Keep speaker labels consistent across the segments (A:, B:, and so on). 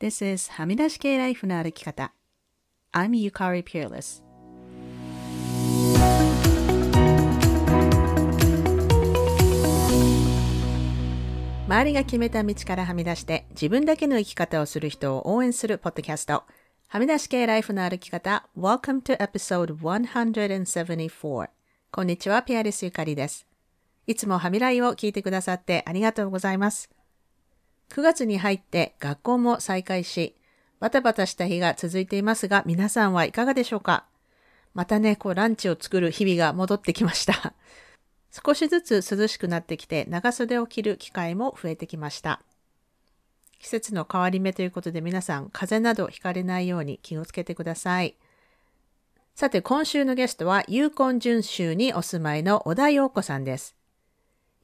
A: This is はみ出し系ライフの歩き方。I'm Yukari Peerless. 周りが決めた道からはみ出して自分だけの生き方をする人を応援するポッドキャスト。はみ出し系ライフの歩き方。Welcome to episode 174. こんにちは、ピアレスゆかりです。いつもはみらいを聞いてくださってありがとうございます。9月に入って学校も再開し、バタバタした日が続いていますが、皆さんはいかがでしょうか？またね、こうランチを作る日々が戻ってきました。少しずつ涼しくなってきて長袖を着る機会も増えてきました。季節の変わり目ということで皆さん風邪などひかれないように気をつけてください。さて今週のゲストはユーコン準州にお住まいの小田陽子さんです。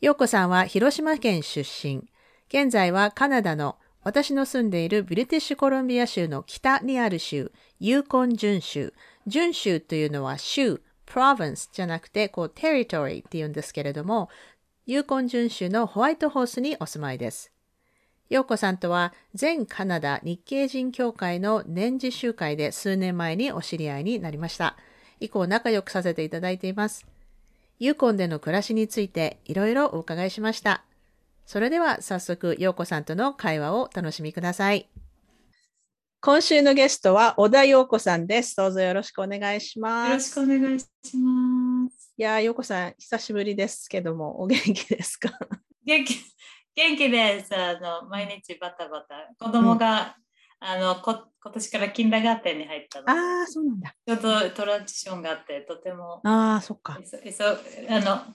A: 陽子さんは広島県出身。現在はカナダの私の住んでいるブリティッシュコロンビア州の北にある州、ユーコン準州。準州というのは州、province じゃなくて、こう、territory って言うんですけれども、ユーコン準州のホワイトホースにお住まいです。陽子さんとは全カナダ日系人協会の年次集会で数年前にお知り合いになりました。以降仲良くさせていただいています。ユーコンでの暮らしについていろいろお伺いしました。それでは早速、陽子さんとの会話を楽しみください。今週のゲストは小田陽子さんです。どうぞよろしくお願いします。
B: よろしくお願いします。
A: いや、陽子さん、久しぶりですけども、お元気ですか？
B: 元気、元気です。あの、毎日バタバタ。子供が、うん、あのこ、今年からキンダガーテンに入ったの。
A: ああ、そうなんだ。
B: ちょうどトランジションがあって、とても。
A: ああ、そっか。
B: そあの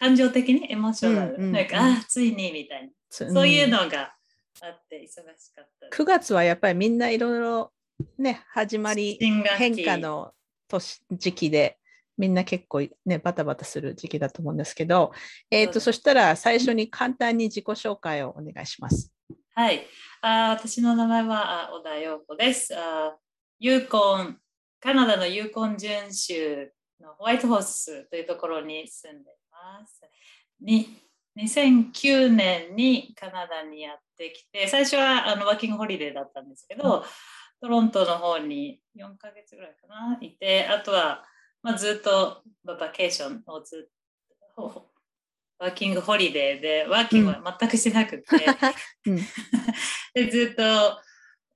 B: 感情的にエモーショナル、うんうんうん、なんか、あついにみたいな、そういうのがあって忙しかった。
A: 9月はやっぱりみんないろいろね、始まり、変化の年時期で、みんな結構ね、バタバタする時期だと思うんですけど、えっ、ー、と、そしたら最初に簡単に自己紹介をお願いします。
B: はい。あ私の名前は小田陽子です。あユーコン、カナダのユーコン準州のホワイトホースというところに住んでます。に2009年にカナダにやってきて、最初はあのワーキングホリデーだったんですけど、トロントの方に4ヶ月ぐらいかな、いて、あとは、まあ、ずっとバケーションをずっと、ワーキングホリデーで、ワーキングは全くしてなくて、うん、でずっと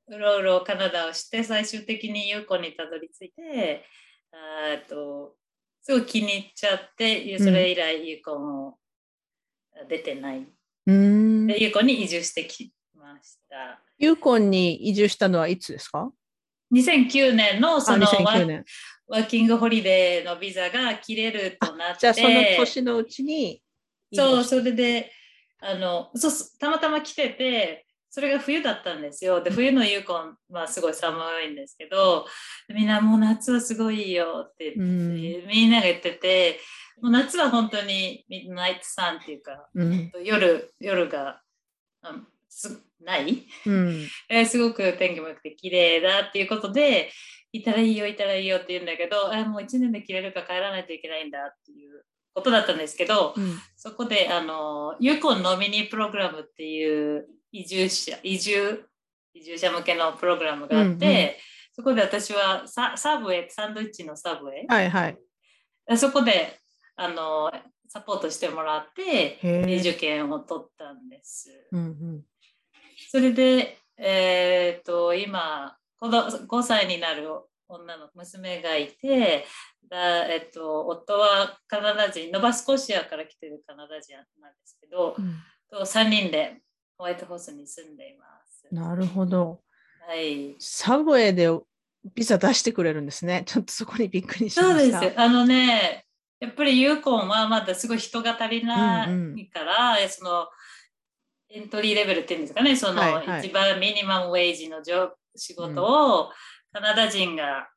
B: うろうろカナダをして、最終的にユーコンにたどり着いて、あとすごい気に入っちゃって、それ以来ユーコンを出てない。うんでユーコンに移住してきました。
A: ユーコンに移住したのはいつですか
B: ?2009 年のそのワーキングホリデーのビザが切れるとなって。
A: じゃあその年のうちに
B: そう、それであのそうたまたま来てて、それが冬だったんですよ。で、冬のユーコンはすごい寒いんですけど、みんなもう夏はすごいよって言って、うん、みんなが言ってて、もう夏は本当にミッドナイトサンっていうか、うん、夜夜が、ない、うん、えすごく天気も良くて綺麗だっていうことで、いたらいいよ、いたらいいよって言うんだけど、あもう1年で着れるか帰らないといけないんだっていうことだったんですけど、うん、そこであのユーコンノミニープログラムっていう移住者移住移住者向けのプログラムがあって、うんうん、そこで私はササブウェイサンドイッチのサブウェイ、
A: はいはい、
B: そこであのサポートしてもらって移住権を取ったんです。うんうん、それで、えーと、今5歳になる女の娘がいてだ、えっと、夫はカナダ人ノバスコシアから来てるカナダ人なんですけど、うん、と3人でホワイトホースに住んでいます。
A: なるほど。
B: はい。
A: サブウェイでビザ出してくれるんですね。ちょっとそこにびっくりしま
B: した。そうです。あのね、やっぱりユーコンはまだすごい人が足りないから、うんうん、そのエントリーレベルっていうんですかね、その、はいはい、一番ミニマムウェイジの仕事をカナダ人が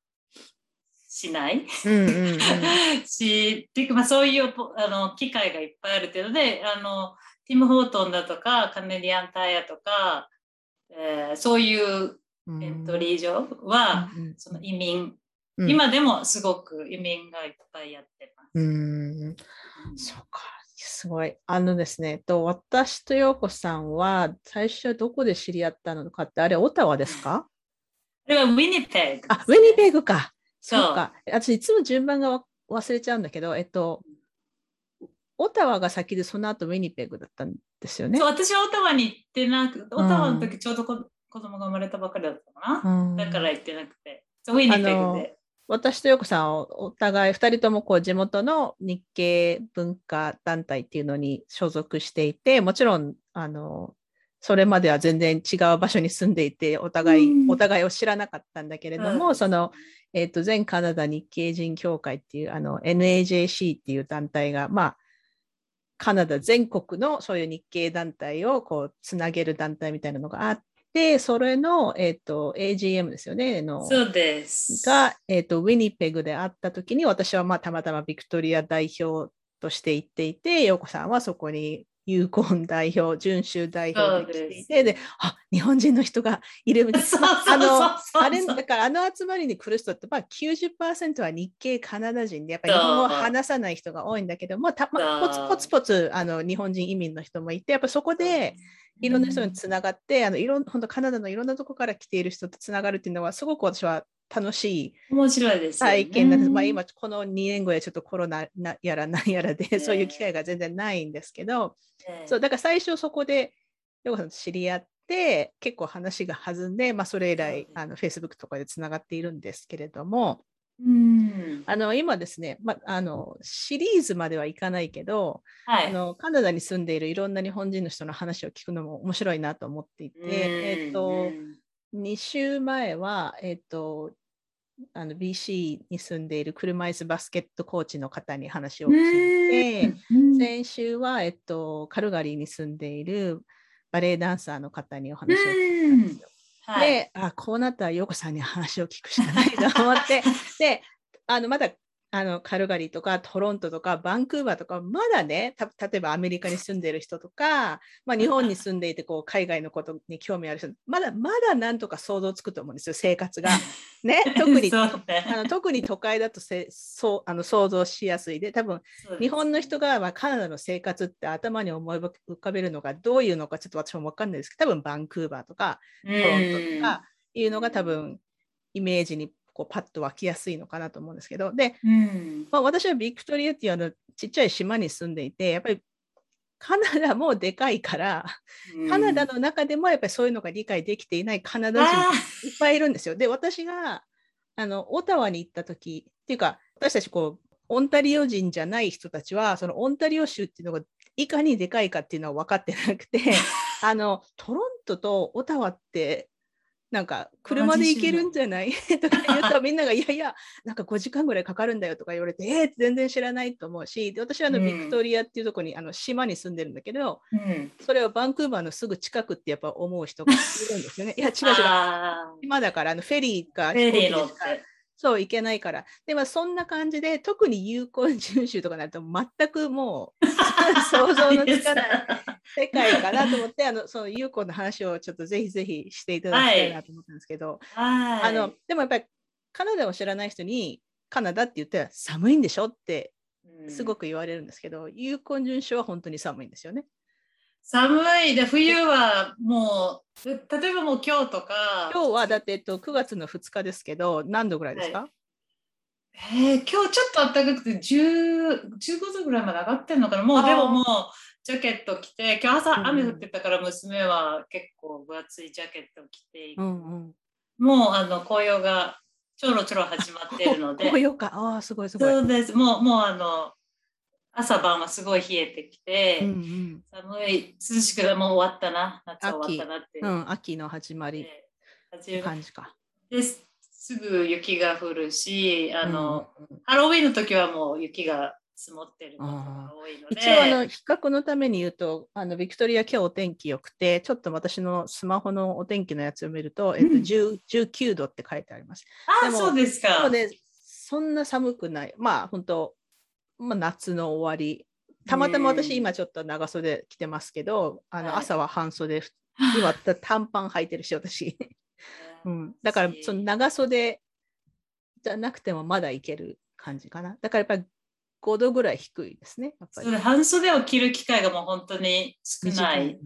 B: しない、うんうんうん、し、っていうか、まあ、そういうあの機会がいっぱいあるっていうので、あのティム・ホートンだとかカネディアン・タイヤとか、えー、そういうエントリー上は、うん、その移民、うん、今でもすごく移民がいっぱいやってます。
A: うん。そうか。すごい。あのですね、と私と陽子さんは最初どこで知り合ったのかって、あれ、オタワですか？
B: あれはウィニペグ、
A: あ、ウィニペグか。そうか。私、いつも順番が忘れちゃうんだけど、えっと、オタワが先でその後ウィニペグだったんですよね。
B: そう私はオタワに行ってなくオタワの時ちょうど子供が生まれたばかりだったかな、うん、だから行ってなくて。ウィニペグで。
A: 私とヨコさんお互い2人ともこう地元の日系文化団体っていうのに所属していてもちろんあのそれまでは全然違う場所に住んでいてお互い、うん、お互いを知らなかったんだけれども、うん、その、えーと、全カナダ日系人協会っていうあの NAJC っていう団体がまあカナダ全国のそういう日系団体をこうつなげる団体みたいなのがあっで、それの、えーと、AGM ですよね。の
B: そうです。
A: が、えーと、ウィニペグであったときに、私はまあたまたまビクトリア代表として行っていて、陽子さんはそこにユーコン代表、準州代表で来ていて、であ日本人の人がいるみたいな。あの、あれ、だからあの集まりに来る人って、まあ90%は日系カナダ人で、やっぱり日本語を話さない人が多いんだけども、たまポツポツポツあの日本人移民の人もいて、やっぱそこで、いろんな人につながって、あのいろん本当カナダのいろんなとこから来ている人とつながるっていうのはすごく私は楽しい
B: 面白いです
A: 体験なんです。まあ、今この2年後やちょっとコロナやら何やらで、そういう機会が全然ないんですけど、そうだから最初そこでヨコさんと知り合って結構話が弾んで、まあ、それ以来あの Facebook とかでつながっているんですけれども、
B: うん。
A: あの今ですね、ま、あのシリーズまではいかないけど、はい、あのカナダに住んでいるいろんな日本人の人の話を聞くのも面白いなと思っていて、えっと、2週前は、えっと、あの BC に住んでいる車椅子バスケットコーチの方に話を聞いて、先週は、えっと、カルガリーに住んでいるバレエダンサーの方にお話を聞いたんですよ。はい、であこうなったら陽子さんに話を聞くしかないと思って。であのまだあのカルガリーとかトロントとかバンクーバーとかまだね例えばアメリカに住んでる人とか、まあ、日本に住んでいてこう海外のことに興味ある人まだまだなんとか想像つくと思うんですよ生活が。ね、特にね、あの特に都会だとせそうあの想像しやすいで多分日本の人が、まあ、カナダの生活って頭に思い浮かべるのがどういうのかちょっと私も分かんないですけど多分バンクーバーとかトロントとかいうのが多分イメージにこうパッと湧きやすいのかなと思うんですけど。で、
B: うん、
A: まあ、私はビクトリアっていうあのちっちゃい島に住んでいてやっぱりカナダもでかいから、うん、カナダの中でもやっぱりそういうのが理解できていないカナダ人いっぱいいるんですよ。で私があのオタワに行った時っていうか私たちこうオンタリオ人じゃない人たちはそのオンタリオ州っていうのがいかにでかいかっていうのは分かってなくて あのトロントとオタワってなんか車で行けるんじゃない？とか言うとみんながいやいやなんか5時間ぐらいかかるんだよとか言われてえー、全然知らないと思うしで私はあの、ビクトリアっていうとこにあの島に住んでるんだけど、
B: うん、
A: それをバンクーバーのすぐ近くってやっぱ思う人がいるんですよね。いや違う違う島だからあのフェリーか
B: フェリー乗って
A: そういけないから。でもそんな感じで特に有効遵守とかになると全くもう 想像のつかない世界かなと思ってあのその有効の話をちょっとぜひぜひしていただきたいなと思ったんですけど、
B: はい、
A: あのでもやっぱりカナダを知らない人にカナダって言ったら寒いんでしょ？ってすごく言われるんですけど、うん、有効遵守は本当に寒いんですよね。
B: 寒い。で冬はもう例えばもう今日とか。
A: 今日はだって、えっと、9月の2日ですけど何度ぐらいですか、はい、
B: えー、今日ちょっと暖かくて10 15度ぐらいまで上がってるのかな。もうでももうジャケット着て今日朝雨降ってたから娘は結構分厚いジャケット着て、
A: うんうん、
B: もうあの紅葉がちょろちょろ始まってるので。
A: 紅葉か。あすごいすごい。
B: そうです。もうもうあの朝晩はすごい冷えてきて、
A: うんうん、
B: 寒い涼しくもう終わったな夏は終わったなって
A: 秋,、うん、秋の始まり。感じか。
B: ですすぐ雪が降るしあの、うん、ハロウィンの時はもう雪が積もってることが多いので。
A: 一応あの比較のために言うとあのビクトリア今日お天気良くてちょっと私のスマホのお天気のやつを見ると、えっと、19度って書いてあります。
B: あそうですか。
A: そんな寒くない。まあ本当まあ、夏の終わり。たまたま私今ちょっと長袖着てますけど、あの朝は半袖、今短パン履いてるし私、うん、だからその長袖じゃなくてもまだいける感じかな。だからやっぱり5度ぐらい低いですね。やっぱり。
B: 半袖を着る機会がもう本当に少ない。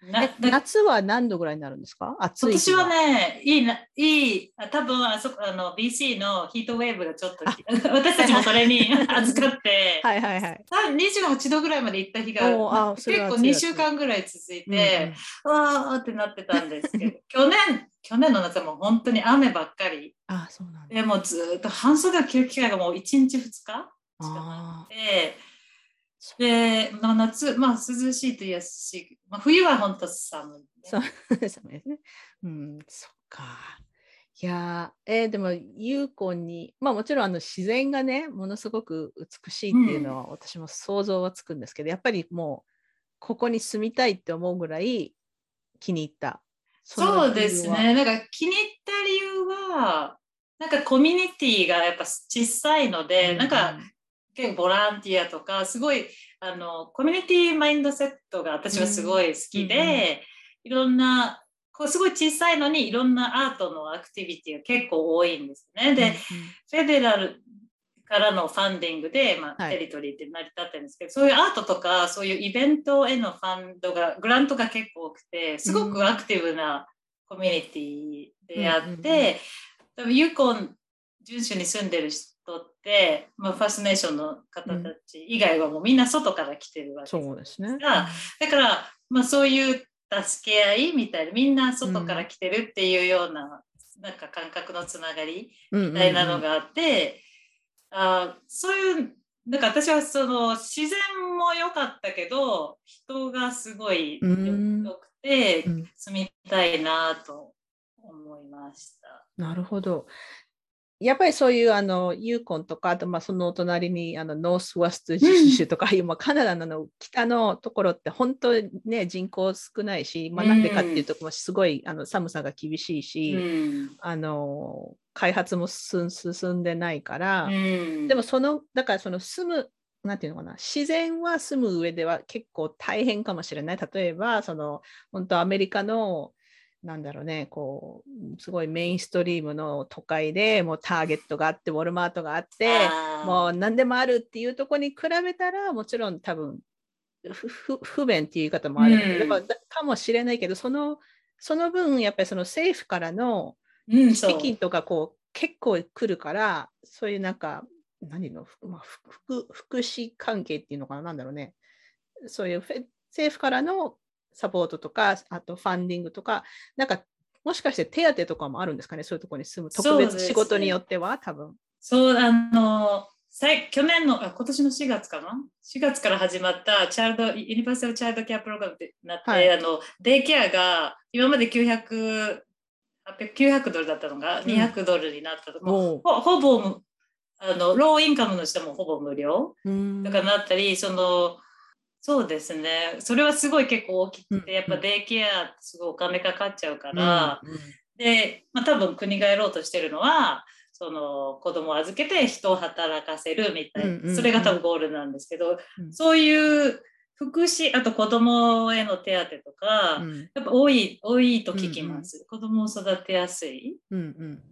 A: 夏は何度ぐらいになるんですか？暑い日
B: 今年はね、いいな、いい、あ多分あそこあの BC のヒートウェーブがちょっと、私たちもそれに 預かって、
A: はいはいはい。
B: 多分28度ぐらいまで行った日が結構
A: は暑い
B: 2週間ぐらい続い
A: うんうん。
B: て、わーってなってたんですけど、去年、去年の夏はもう本当に雨ばっかり。
A: あそうなんだ。
B: でもうずーっと半袖を着る機会がもう1日2日しかな
A: あ
B: くて、で、まあ、夏、まあ涼しいと言いやすし、まあ、冬は本当寒い、ね。
A: そうそうですね。うん、そっか。いやーえーでも、ユーコンに、まあもちろんあの自然がね、ものすごく美しいっていうのは私も想像はつくんですけど、やっぱりもう、ここに住みたいって思うぐらい気に入った。の
B: そうです。ね。なんか気に入った理由は、なんかコミュニティがやっぱ小さいので、なんか結構ボランティアとか、すごいあのコミュニティマインドセットが私はすごい好きで、いろんな、こうすごい小さいのにいろんなアートのアクティビティが結構多いんですね。で、フェデラルからのファンディングで、まあ
A: はい。
B: テリトリーって成り立ってるんですけど、そういうアートとか、そういうイベントへのファンドが、グラントが結構多くて、すごくアクティブなコミュニティであって、多分ユーコン準州に住んでる人って、まあ、ファーストネーションの方たち以外はもうみんな外から来てるわけ
A: そうですね。
B: がだから、まあ、そういう助け合いみたいなみんな外から来てるっていうような,、なんか感覚のつながり
A: み
B: みたいなのがあって、あーそういうなんか私はその自然も良かったけど人がすごい良くて
A: うん
B: 住みたいなと思いました。
A: なるほど。やっぱりそういうあのユーコンとか、あとまあそのお隣にあのノースウェスト州とか、今カナダの北のところって本当にね人口少ないし、まあ、なんでかっていうともすごいあの寒さが厳しいし、
B: うん。
A: あの開発も進進んでないから、
B: うん。
A: でもそのだからその住むなんていうのかな自然は住む上では結構大変かもしれない。例えばその本当アメリカのなんだろうねこうすごいメインストリームの都会でもうターゲットがあってウォルマートがあってもう何でもあるっていうところに比べたらもちろん多分不便っていう言い方もあるけど、
B: うん。
A: かもしれないけどそのその分やっぱりその政府からの資金とかこう結構来るからそういうなんか何の、まあ、ふ福福祉関係っていうのかななんだろうね。そういう政府からのサポートとかあとファンディングとかなんかもしかして手当とかもあるんですかね？そういうところに住む特別仕事によっては多分。
B: そう、あの、去年のあ、今年の4月かな ?4 月から始まったチャイルド、ユニバーサルチャイルドケアプログラムってなって、
A: はい。
B: あの、デイケアが今まで900、800 900ドルだったのが
A: ん。
B: 200ドルになったと。か、
A: おう。
B: ほほぼ、あの、ローインカムの人もほぼ無料
A: うん。
B: とかなったり、その、そうですね。それはすごい結構大きく
A: うん
B: て、やっぱデイケアってすごいお金かかっちゃうから、
A: うんうん。
B: で、まあ、多分国がやろうとしてるのはその子供を預けて人を働かせるみたいな、
A: うんうんうん。
B: それが多分ゴールなんですけど、
A: うん。
B: そういう福祉あと子供への手当とか、
A: うん。
B: やっぱ多い多いと聞きます、子供を育てやすい。
A: うんうん。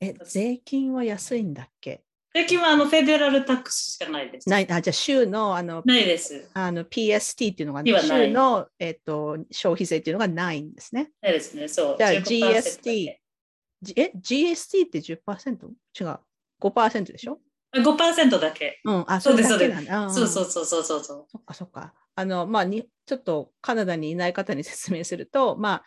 A: え税金は安いんだっけ？
B: 最近はあのフェデラルタックスしかないです。
A: ないあじゃあ州のあの
B: ないです。
A: あの PST っていうのが、
B: ではない
A: 州の、えっと消費税っていうのがないんですね。
B: ないですね。そう。
A: じゃあ
B: 15%だ
A: GST え、GST って 10%? 違う。5%でしょ？
B: あ5%だけ。
A: うん、あ、
B: そうです
A: れだけなんだんん
B: そうそうそうそうそうそう。
A: そっかそっか。あの、まあに、ちょっとカナダにいない方に説明すると、まあ、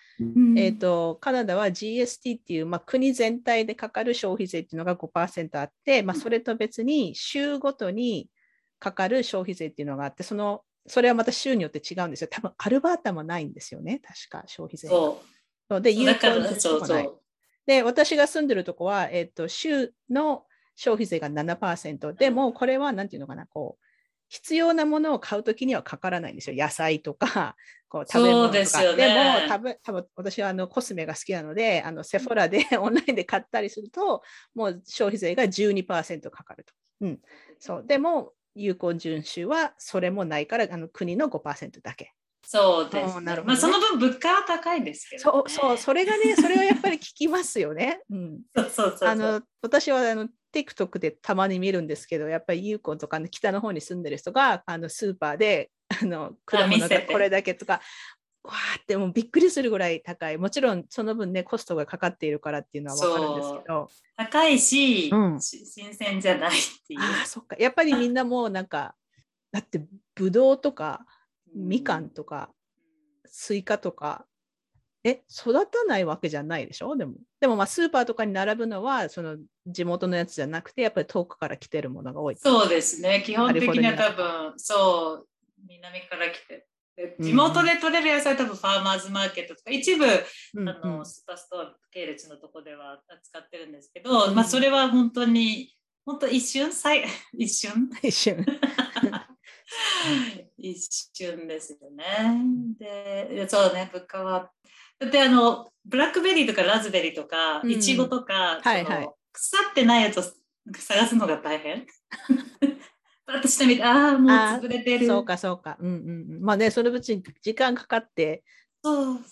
A: えっ、と、カナダは GST っていう、まあ、国全体でかかる消費税っていうのが5%あって、まあ、それと別に州ごとにかかる消費税っていうのがあって、その、それはまた州によって違うんですよ。多分アルバータもないんですよね、確か消費税が。
B: そ
A: そうで、有効な
B: そうそ。
A: とこないうで、私が住んでるとこは、えっ、と、州の消費税が7%。でも、これは、なんていうのかな、こう、必要なものを買うときにはかからないんですよ。野菜とか、こう食べ物とか。
B: ですよね
A: でも、多分多分私はあのコスメが好きなので、あのセフォラでオンラインで買ったりすると、もう消費税が12%かかると。うん、そうでも、有効準州はそれもないから、あの国の5%だけ。
B: そうです、
A: あーなるほどね
B: まあ、その分物価は高いですけど、ね。
A: そう、そう、それがね、それはやっぱり聞きますよね。うん。
B: そうそうそう。
A: あの私はあの TikTok でたまに見るんですけど、やっぱりユーコンとか、ね、北の方に住んでる人があのスーパーであの果物がこれだけとか、わーってもうびっくりするぐらい高い。もちろんその分ね、コストがかかっているからっていうのは分かるんですけど。
B: 高いし、
A: うん、
B: 新鮮じゃないっていう。
A: あそっか。やっぱりみんなもうなんか、だってぶどうとか、みかんとか、スイカとか、え、育たないわけじゃないでしょ？でも。でもまあスーパーとかに並ぶのは、その地元のやつじゃなくて、やっぱり遠くから来てるものが多い。
B: そうですね。基本的には多分、そう、南から来て地元で取れる野菜多分ファーマーズマーケットとか一部、うん、あのスーパーストア系列のとこでは扱ってるんですけど、うん、まあそれは本当に本当一瞬 一瞬？
A: 一瞬
B: 一瞬ですよね。でそうね物価はだってあのブラックベリーとかラズベリーとか、いちごとか、はいはい、腐ってないやつを探すのが大変。私と見て、ああ、もう潰れてる。
A: そうか、そうか。うんうんうん。まあね、そのうちに時間かかって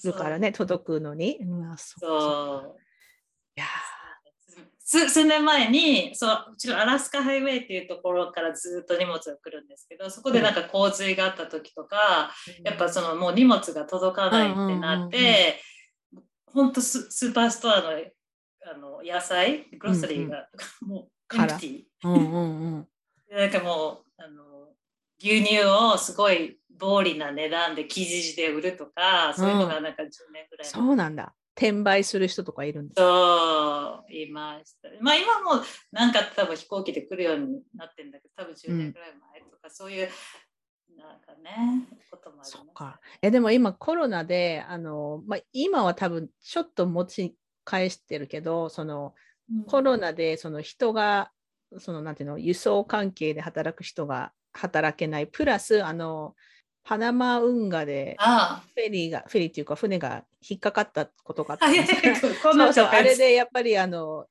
A: るからね、届くのに。
B: うん、そういや数数年前にそううちのアラスカハイウェイっていうところからずっと荷物が来るんですけどそこでなんか洪水があった時とか、うん、やっぱそのもう荷物が届かないってなって、本当ススーパーストアのあの野菜グロッサリーが、うんうん、もうエンプティー。うんうんうん。なんかもうあの牛乳をすごい暴利な値段で生地で売るとか、そういうのがなんか10年ぐらい、
A: そうなんだ。転売する人とかいるんです。
B: そう、いました。まあ今もなんか多分飛行機で来るようになってるんだけど、多分10年ぐらい前とか、うん、そういうなんかね、こともあります、ね、か。
A: えでも今コロナで、あのまあ、今は多分ちょっと持ち返してるけど、その、うん、コロナでその人がそのなんていうの輸送関係で働く人が働けないプラスあのパナマ運河でフェリーがフェリーっていうか船が引っかかったことがあった。んですあれでやっぱりあの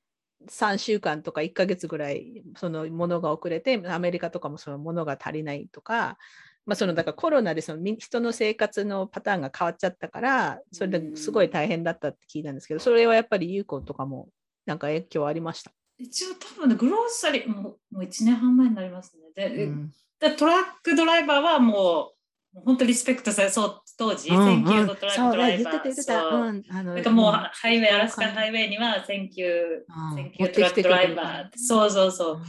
A: 3週間とか1ヶ月ぐらいそのものが遅れてアメリカとかもそのものが足りないとか、まあ、そのだからコロナでその人の生活のパターンが変わっちゃったからそれですごい大変だったって聞いたんですけどそれはやっぱりユーコンとかもなんか影響ありました？
B: 一応多分ね、 grocery、もうもう1年半前になりますね。で、うん、でトラックドライバーはもう、本当リスペクトされそう、当時、うんうん、 Thank you driver。なんかもう、ハイウェイ、アラスカハイウェイには、 Thank you、Thank you truck driver。そうそうそ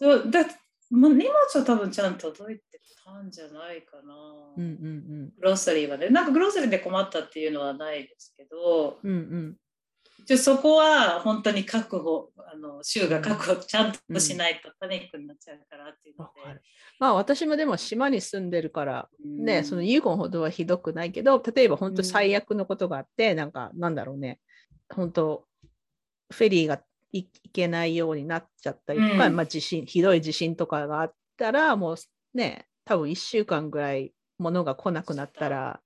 B: う。うん、だもう荷物は多分ちゃんと届いてたんじゃないかな。うんうんうん、グロッサリーはね。なんかグロッサリーで困ったっていうのはないですけど、うんうんじゃそこは本当に確保あの州が確保ちゃんとしないとパニックになっちゃうからっていうので、うん、
A: まあ私もでも島に住んでるからね、うん、そのユーゴンほどはひどくないけど例えば本当最悪のことがあって、うん、なんかなんだろうね。本当フェリーが行けないようになっちゃったりまあ、地震ひどい地震とかがあったらもうね多分1週間ぐらい物が来なくなったら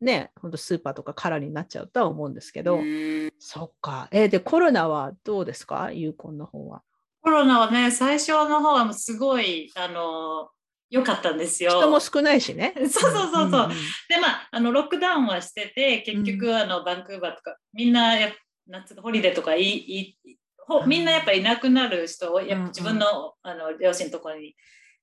A: ね、本当スーパーとか空になっちゃうとは思うんですけど、そっか。えー、で、コロナはどうですか？ユーコンの方は。
B: コロナはね、最初の方はすごい、あの、良かったんですよ。
A: 人も少ないしね。
B: そうそうそうそう。うんうん、で、まあ、あの、ロックダウンはしてて、結局、あの、バンクーバーとか、みんなや、夏ホリデーとかいい、みんなやっぱいなくなる人、やっぱ自分の,、あの両親のところに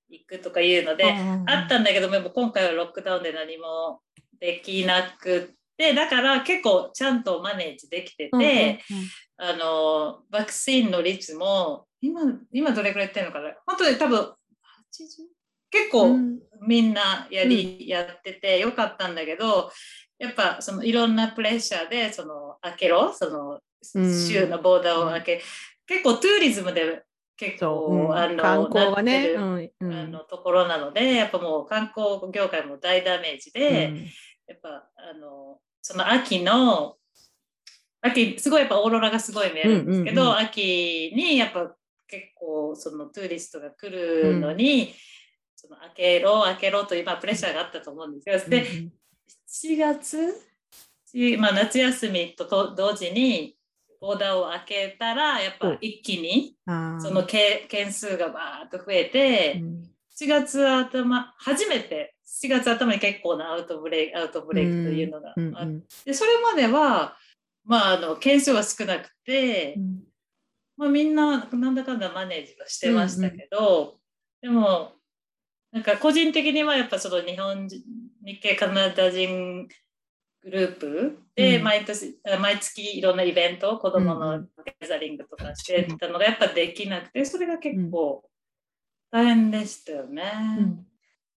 B: 行くとかいうので、あったんだけども、今回はロックダウンで何もできなくてだから結構ちゃんとマネージできてて、あのワクチンの率も今今どれくらいやってるのかな？本当に多分80結構みんなやり、うん、やっててよかったんだけどやっぱそのいろんなプレッシャーでその開けろ？その州のボーダーを開け、うん、結構 tourism で結構、う。ん、あの
A: 観光がね、
B: うん。うん、あのところなのでやっぱもう観光業界も大ダメージで、やっぱあのその秋の秋すごいやっぱオーロラがすごい見えるんですけど、うんうんうん、秋にやっぱ結構その tourist が来るのに、うん、その開けろ開けろという、まあ、プレッシャーがあったと思うんですけど、で7月、まあ、夏休みと同時にボーダーを開けたらやっぱ一気にその件数がバーッと増えて、うん、7月頭初めて7月頭に結構なアウトブレイクアウトブレイクというのがあって、それまでは、まあ、あの件数は少なくて、まあ、みんななんだかんだマネージはしてましたけど、でもなんか個人的にはやっぱその日本人日系カナダ人グループで毎年、毎月いろんなイベント子供のギャザリングとかしてたのがやっぱできなくてそれが結構大変でしたよね。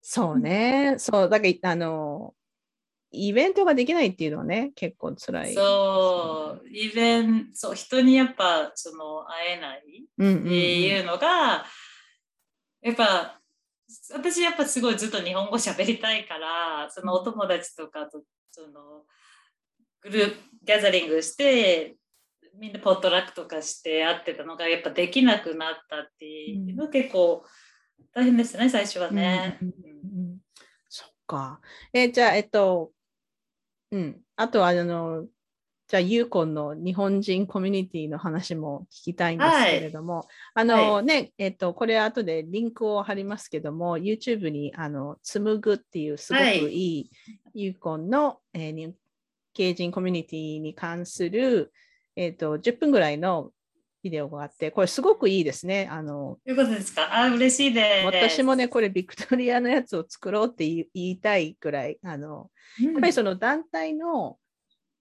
A: そうね。そう、だからあの、イベントができないっていうのはね、結構辛い。
B: そう、イベント、そう、人にやっぱその会えないっていうのが、やっぱ私やっぱすごいずっと日本語喋りたいからそのお友達とかとそのグループギャザリングしてみんなポットラックとかして会ってたのがやっぱできなくなったっていうの、結構大変ですね最初はね。うんうん
A: うん、そっか。えじゃあえっとうん。あとはあのじゃあ、ユーコンの日本人コミュニティの話も聞きたいんですけれども、はい、あの、はい、ね、えっと、これ後でリンクを貼りますけども、YouTube に、あの、紡ぐっていうすごくい。い、ユーコンの、えー、日系人コミュニティに関する、えっと、10分ぐらいのビデオがあって、これすごくいいですね。あの、
B: ということですか？あ、嬉しいです。
A: 私もね、これビクトリアのやつを作ろうって言いたいくらい、あの、うん、やっぱりその団体の、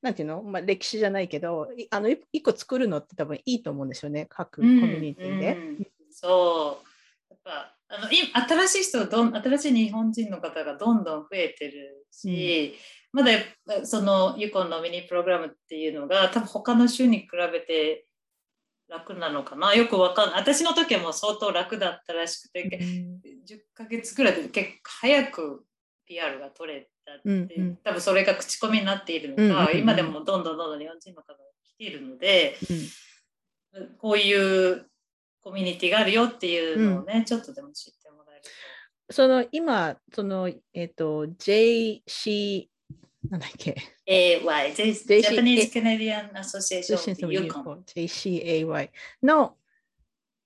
A: なんていうの、まあ、歴史じゃないけどあの一個作るのって多分いいと思うんですよね。各コミュニティで。うん。うん、
B: そう。やっぱあの新しい人どん新しい日本人の方がどんどん増えてるし、うん、まだそのユコンのミニプログラムっていうのが多分他の州に比べて楽なのかな？よくわかんない。私の時はもう相当楽だったらしくて、うん、10ヶ月ぐらいで結構早く PR が取れたって、うんうん、多分それが口コミになっているのか、うんうんうん、今でもどんどんどんどん日本人の方が来ているので、うん、こういうコミュニティがあるよっていうのをね、うん、ちょっとでも知ってもらえる
A: と。その今、その、えっ、ー、と、JC、なんだっけ
B: ?AY、J、Japanese Canadian Association of
A: Yukon。JCAY の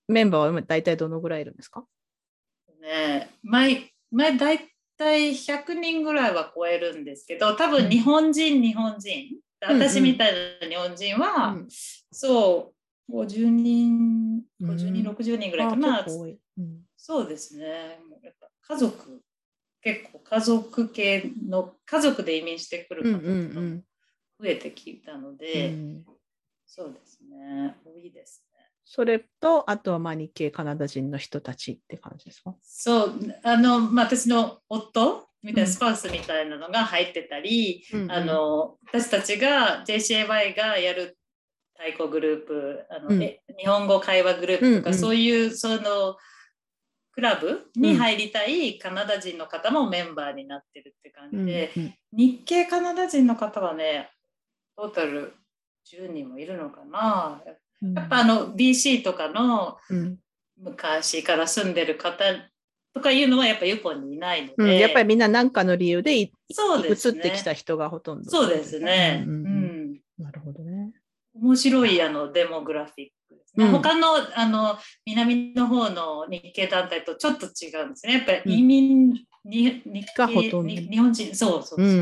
A: メンバーは大体どのぐらいいるんですか？
B: ね前、前大体100人ぐらいは超えるんですけど多分日本人、うん、日本人。私みたいな日本人は、うん、そう50人50人、60人ぐらいかな、そうですね。やっぱ家族結構家族系の家族で移民してくる方が増えてきたので、そうですね。多いです
A: それと、あとはまあ日系カナダ人の人たちって感じですか？
B: そう、あの、まあ、私の夫みたいなスパウスみたいなのが入ってたり、うん、あの私たちが JCAY がやる太鼓グループあの、うん、日本語会話グループとか、うんうん、そういうそのクラブに入りたいカナダ人の方もメンバーになってるって感じで、うんうん、日系カナダ人の方はねトータル10人もいるのかな。やっぱあの BC とかの昔から住んでる方とかいうのはやっぱユコンにいないので、うん、
A: やっぱりみんな何かの理由でそうで、ね、移ってきた人がほとんど。
B: そうですね、
A: うん、うん、なるほどね
B: 面白いあのデモグラフィッね、うん、他のあの南の方の日系団体とちょっと違うんですね。やっぱり移民に日がほとんど。日本人そうそうそう,、うんうんう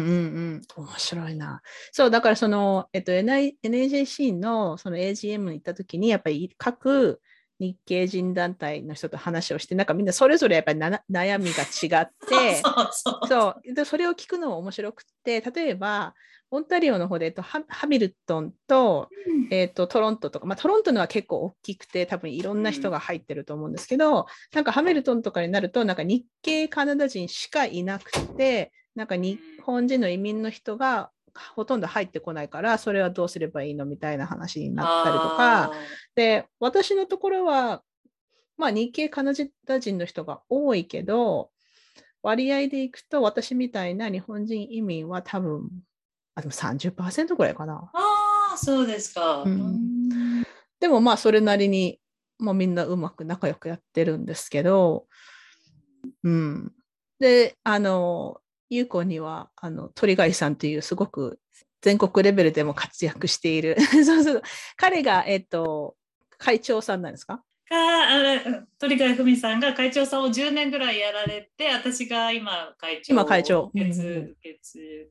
B: ん。
A: 面白いな。そうだからその、えっと、NI NAJC のその AGM に行った時にやっぱり各日系人団体の人と話をしてなんかみんなそれぞれやっぱり悩みが違って そうでそれを聞くのも面白くて例えばオンタリオの方で、えっと、ハミルトンと,、えっと、トロントとか、まあ、トロントのは結構大きくて多分いろんな人が入ってると思うんですけど、うん、なんかハミルトンとかになるとなんか日系カナダ人しかいなくてなんか日本人の移民の人がほとんど入ってこないからそれはどうすればいいのみたいな話になったりとかで私のところは、まあ、日系カナダ人の人が多いけど割合でいくと私みたいな日本人移民は多分あでも30%ぐらいかな。
B: ああ、そうですか。うん、
A: でもまあそれなりに、まあ、みんなうまく仲良くやってるんですけど、うん。で、あの、優子にはあの鳥貝さんというすごく全国レベルでも活躍している。そうそう。彼が、えっと、会長さんなんですか？
B: が鳥貝文さんが会長さんを10年ぐらいやられて私が今会長
A: 今会長。
B: 受け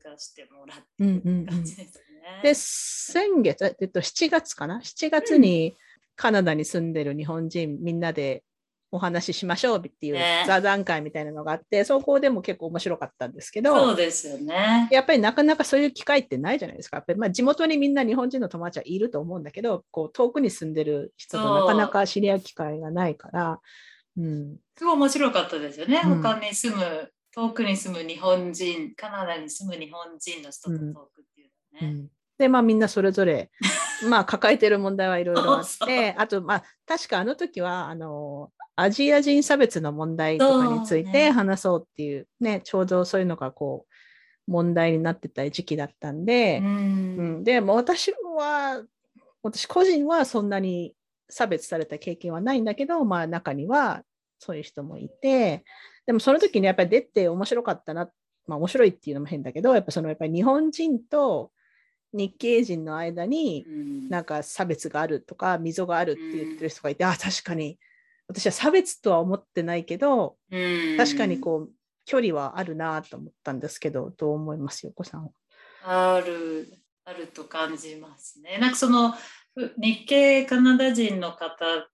B: がしてもらってる感じですね。
A: で先月、えっと、7月かな？7月にカナダに住んでる日本人みんなでお話ししましょうっていう
B: ね
A: 座談会みたいなのがあって、そこでも結構面白かったんですけど、
B: そうですよね。
A: やっぱりなかなかそういう機会ってないじゃないですか。やっぱりまあ地元にみんな日本人の友達はいると思うんだけど、こう遠くに住んでる人となかなか知り合う機会がないから、うん、
B: すごい面白かったですよね。
A: うん
B: 他に住む、遠くに住む日本人、カナダに住む日本人の人とトークっていうのね。
A: うんで、まあみんなそれぞれ、まあ抱えてる問題はいろいろあって、あとまあ確かあの時は、あの、アジア人差別の問題とかについて話そうっていうね、ちょうどそういうのがこう、問題になってた時期だったんで、
B: うん。
A: うん、でも私は、私個人はそんなに差別された経験はないんだけど、まあ中にはそういう人もいて、でもその時にやっぱり出て面白かったな、まあ面白いっていうのも変だけど、やっぱそのやっぱり日本人と日系人の間に
B: うん。
A: なんか差別があるとか溝があるって言ってる人がいて、あ、確かに私は差別とは思ってないけど、
B: うん
A: 確かにこう距離はあるなと思ったんですけど、どう思いますよ、お子さんは？
B: ある、あると感じますね。なんかそのふ日系カナダ人の方、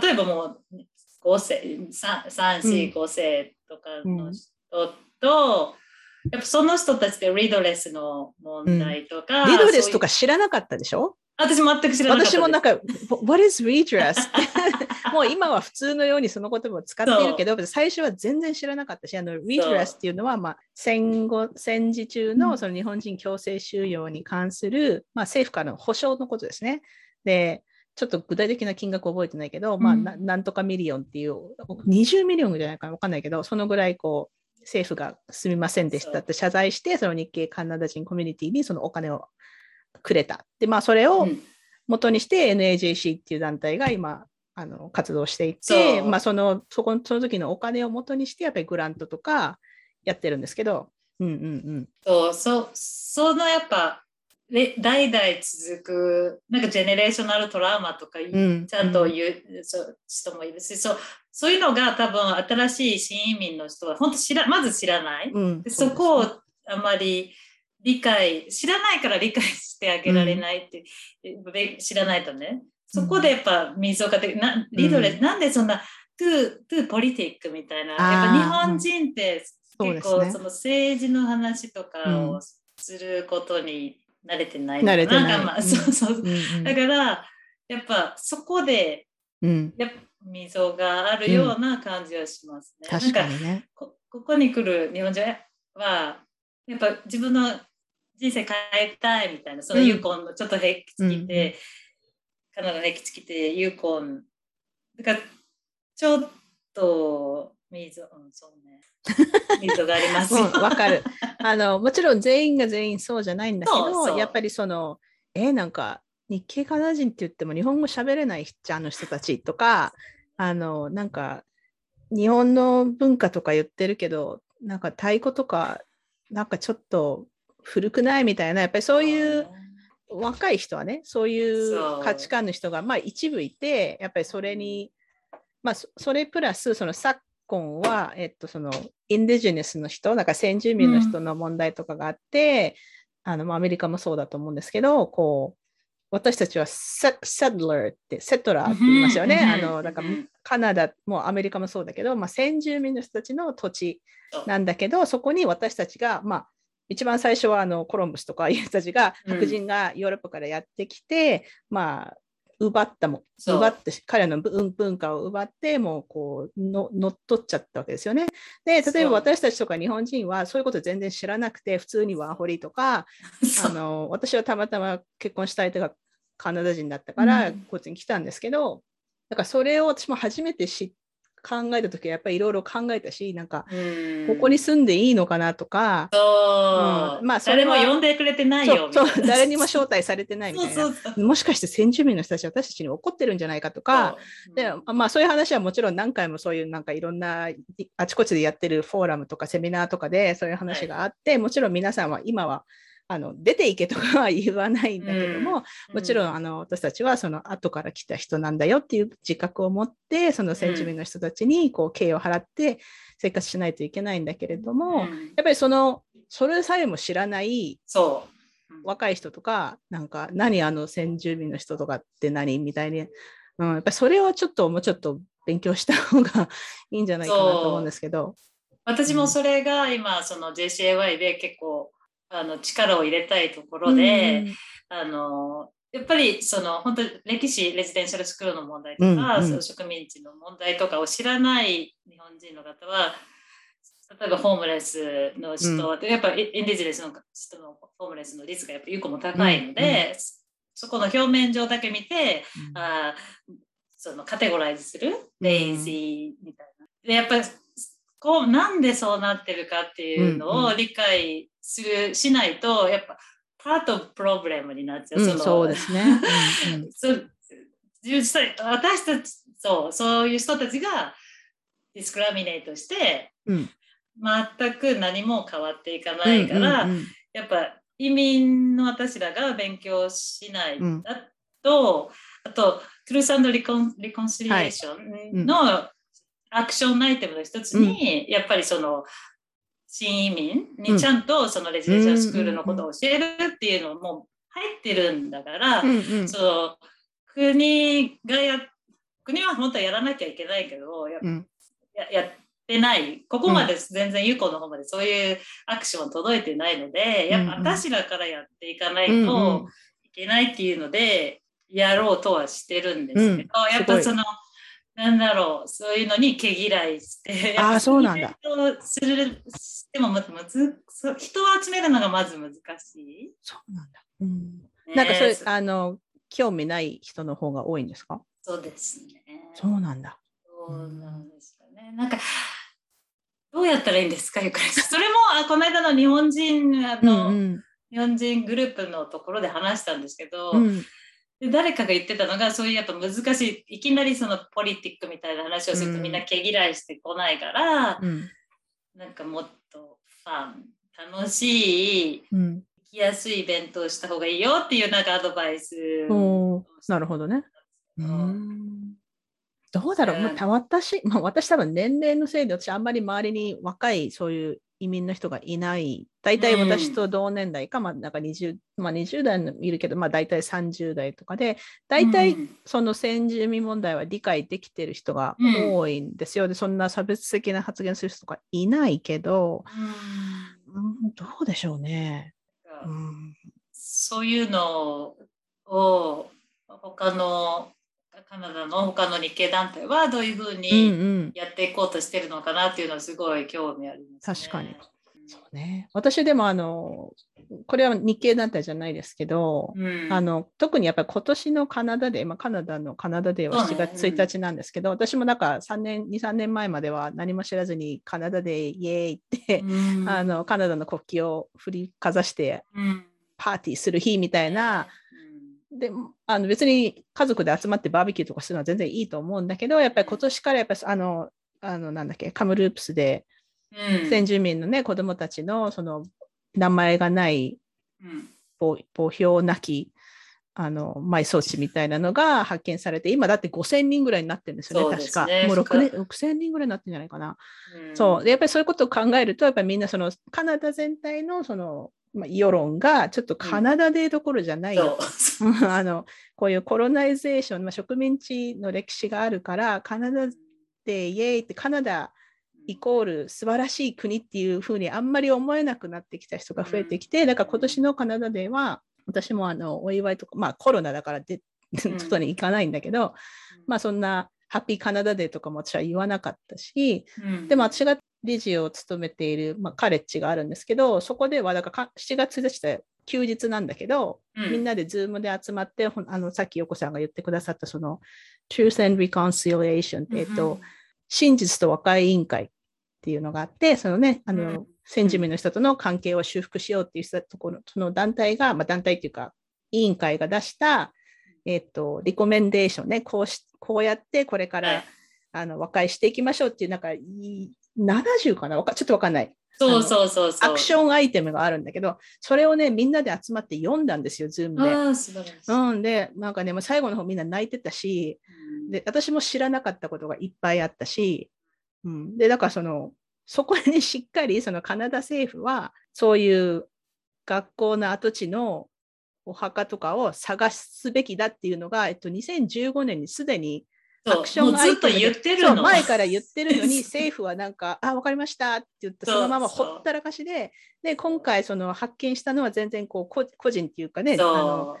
B: 例えばもう5世、3、4、5世とかの人と、やっぱその人たちでリドレスの問題とか、
A: リドレスとか知らなかったでしょ？
B: 私全く知らなかった。
A: 私もなんか、What is redress? もう今は普通のようにその言葉を使っているけど、最初は全然知らなかったし、あの redress っていうのは、まあ、戦後、戦時中
B: うん。
A: のその日本人強制収容に関する、まあ、政府からの補償のことですね。で、ちょっと具体的な金額覚えてないけど、まあ、
B: うん。
A: ななんとか million っていう、20 million じゃないかなわかんないけど、そのぐらいこう、政府がすみませんでしたって謝罪して、その日系カナダ人コミュニティにそのお金をくれた。で、まあ、それを、
B: うん。
A: 元にして NAJC っていう団体が今あの活動してい
B: そ
A: て、
B: う。
A: まあ、そのそこその時のお金を元にしてやっぱりグラントとかやってるんですけど、うんうんうん、
B: そう、そそのやっぱ、れ代々続く、なんかジェネレーショナルトラウマとか、
A: うん。
B: ちゃんと言う、そう人もいるし、そうそういうのが多分新しい新移民の人は本当知ら、まず知らない。
A: うん。
B: でそこをあまり理解、知らないから理解してあげられないって、で知らないとね。そこでやっぱ溝がでなリドレス、
A: うん。
B: なんでそんなトゥトゥポリティックみたいな、やっぱ日本人って結構その政治の話とか
A: う
B: をすることに慣れてない
A: 慣れてない。
B: んかまあ
A: うん。
B: そうそう。
A: うんうん。
B: だからやっぱそこで
A: うん。
B: やっぱ溝があるような感じはしますね。
A: 確か
B: なんか
A: にね。
B: こここに来る日本人はやっぱ自分の人生変えたいみたいなその
A: うん。
B: ユーコンのちょっと平気つきて、
A: うん
B: カナダの平気つきてユーコンだからちょっと溝、うん、そうね 溝がありますよ。
A: うん、わかる。あの、もちろん全員が全員そうじゃないんだけど、やっぱりその、えーなんか、日系カナダ人って言っても日本語喋れないじゃんの人たちとか、あの、なんか、日本の文化とか言ってるけど、なんか太鼓とか、なんかちょっと古くないみたいな、やっぱりそういう若い人はね、そうい
B: そう。
A: う価値観の人が、まあ一部いて、やっぱりそれに、まあそそれプラス、その昨今は、えっと、そのインディジェネスの人、なんか先住民の人の問題とかがあって、あのまあアメリカもそうだと思うんですけど、こう、私たちはセセドラーって、セトラーって言いますよね。
B: うん。
A: あの、なんか
B: うん
A: カナダもアメリカもそうだけど、まあ、先住民の人たちの土地なんだけど、そこに私たちが、まあ、一番最初はあのコロンブスとかいう人たちが、
B: うん。
A: 白人がヨーロッパからやってきて、まあ、奪ったも、奪って、彼らの文文化を奪って、もうこうの乗っ取っちゃったわけですよね。で、例えば私たちとか日本人はそういうこと全然知らなくて、普通にワーホリとか、あの私はたまたま結婚した相手がカナダ人だったから、
B: うん。
A: こっちに来たんですけど、だからそれを私も初めて知考えたときはやっぱりいろいろ考えたし、なんか、
B: うん
A: ここに住んでいいのかなとか、
B: そう、
A: うんまあそれ
B: も呼んでくれてない
A: そうそ
B: よみたいうな。
A: 誰にも招待されてないみたいな。もしかして先住民の人たちは私たちに怒ってるんじゃないかとか、でまあ、そういう話はもちろん何回もそういうなんかいろんないあちこちでやってるフォーラムとかセミナーとかでそういう話があって、もちろん皆さんは今はあの出ていけとかは言わないんだけども、もちろんあの私たちはその後から来た人なんだよっていう自覚を持ってその先住民の人たちにこう敬意を払って生活しないといけないんだけれども、
B: うん。
A: やっぱりそのそれさえも知らない
B: そう。
A: 若い人とかなんか何あの先住民の人とかって何みたいにうん、やっぱそれはちょっともうちょっと勉強した方がいいんじゃないかなと思うんですけど。
B: 私もそれが今、その JCAY で結構あの力を入れたいところで、うん、あのやっぱりその本当歴史レジデンシャルスクールの問題とか、うんうん、植民地の問題とかを知らない日本人の方は例えばホームレスの人、うん、やっぱインディジネスの人のホームレスの率がやっぱ有効も高いので、うん。うん、そこの表面上だけ見て、うん、あそのカテゴライズするレイジーみたいな。でやっぱりこうなんでそうなってるかっていうのを理解する、しないとやっぱパートプロブレムになっちゃう。
A: うん、そうですね。
B: 実際私たちそうそういう人たちがディスクラミネートして、うん、全く何も変わっていかないから、うんうんうん、やっぱ移民の私らが勉強しない。だと、うん、あとトゥルースリコンリコンシリエーションのアクションアイテムの一つに、やっぱりその新移民にちゃんとそのレジデンシャルスクールのことを教えるっていうのも入ってるんだから、うんうん、その国がや国は本当はやらなきゃいけないけどや,、ややってない。ここまで全然有効の方までそういうアクション届いてないので、やっぱ私らからやっていかないといけないっていうのでやろうとはしてるんですけど、やっぱその。なんだろう、そういうのに毛嫌いして、
A: ああ、そうなんだ。
B: するでもむず人を集めるのがまず難しい。
A: そうなんだ。うん、ね、なんかそれあの興味ない人の方が多いんですか？
B: そうですね。
A: そうなんだ。
B: そうなんですよね。なんかどうやったらいいんですか？ゆかりそれもあこの間の日本人あの、うんうん、日本人グループのところで話したんですけど、うん、で誰かが言ってたのがそういうやっぱ難しいいきなりそのポリティックみたいな話をするとみんな毛嫌いしてこないから、うん、なんかもっとファン楽しい、うん、行きやすいイベントをした方がいいよっていうなんかアドバイス
A: なるほどね。う。ん。どうだろう、まあ、私、まあ、私多分年齢のせいで私あんまり周りに若いそういう移民の人がいない。大体私と同年代か、うん、まあなんか 20, まあ、20代のいるけど、まあ大体30代とかで、大体その先住民問題は理解できてる人が多いんですよ。うん、で、そんな差別的な発言する人とかいないけど、うん、どうでしょうね。
B: うん、そういうのを他のカナダの他の日系団体はどういうふうにやっていこうとしてるのかなっていうのはすごい興味あります、
A: ね、確かに。そうね、私でもあのこれは日系団体じゃないですけど、うん、あの特にやっぱり今年のカナダデー、まあ、カナダのカナダデーは7月1日なんですけど、ねうん、私もなんか3年23年前までは何も知らずにカナダデーイエーイって、うん、あのカナダの国旗を振りかざしてパーティーする日みたいな、であの別に家族で集まってバーベキューとかするのは全然いいと思うんだけど、やっぱり今年からやっぱりあの、あのなんだっけ、カムループスで、先住民のね、子供たちのその名前がない、墓標なきあの埋葬地みたいなのが発見されて、今だって5000人ぐらいになってるんですよね、確か。もう6年6000人ぐらいになってるんじゃないかな。うん、そう。でやっぱりそういうことを考えると、やっぱりみんなそのカナダ全体のそのまあ、世論がちょっとカナダでどころじゃないよ、う。ん、あのこういうコロナイゼーション、まあ、植民地の歴史があるからカナダでイエーイってカナダイコール素晴らしい国っていうふうにあんまり思えなくなってきた人が増えてきて、だから今年のカナダでは私もあのお祝いとか、まあ、コロナだからで外に行かないんだけど、まあそんな Happy Canada Day とかも私は言わなかったし、でも私が理事を務めている、まあ、カレッジがあるんですけど、そこではだから7月1日で休日なんだけど、うん、みんなでズームで集まって、あのさっき横さんが言ってくださったその Truth and Reconciliation って、えっと、真実と和解委員会っていうのがあって、そのね、あの、うん、先住民の人との関係を修復しようっていうところ、その団体が、まあ、団体っていうか、委員会が出した、えっと、 recommendation ね、こうしこうやってこれから、はい、あの和解していきましょうっていう、なんかいい70かな？ちょっとわかんない。
B: そうそうそう
A: action item があるんだけど、それをね、みんなで集まって読んだんですよ、ズームで。
B: あ素晴らしい。
A: うん、で、なんかね、もう最後の方みんな泣いてたし、うん、で、私も知らなかったことがいっぱいあったし、うん、で、だからその、そこにしっかりそのカナダ政府は、そういう学校の跡地のお墓とかを探すべきだっていうのが、えっと、2015年にすでにアクション
B: もうずっと
A: アイテムで
B: 言ってる
A: 前から言ってるのに 政府はなんか「あ分かりました」って言って
B: そ
A: のままほったらかしでで今回その発見したのは全然こうこ個人っていうかねあの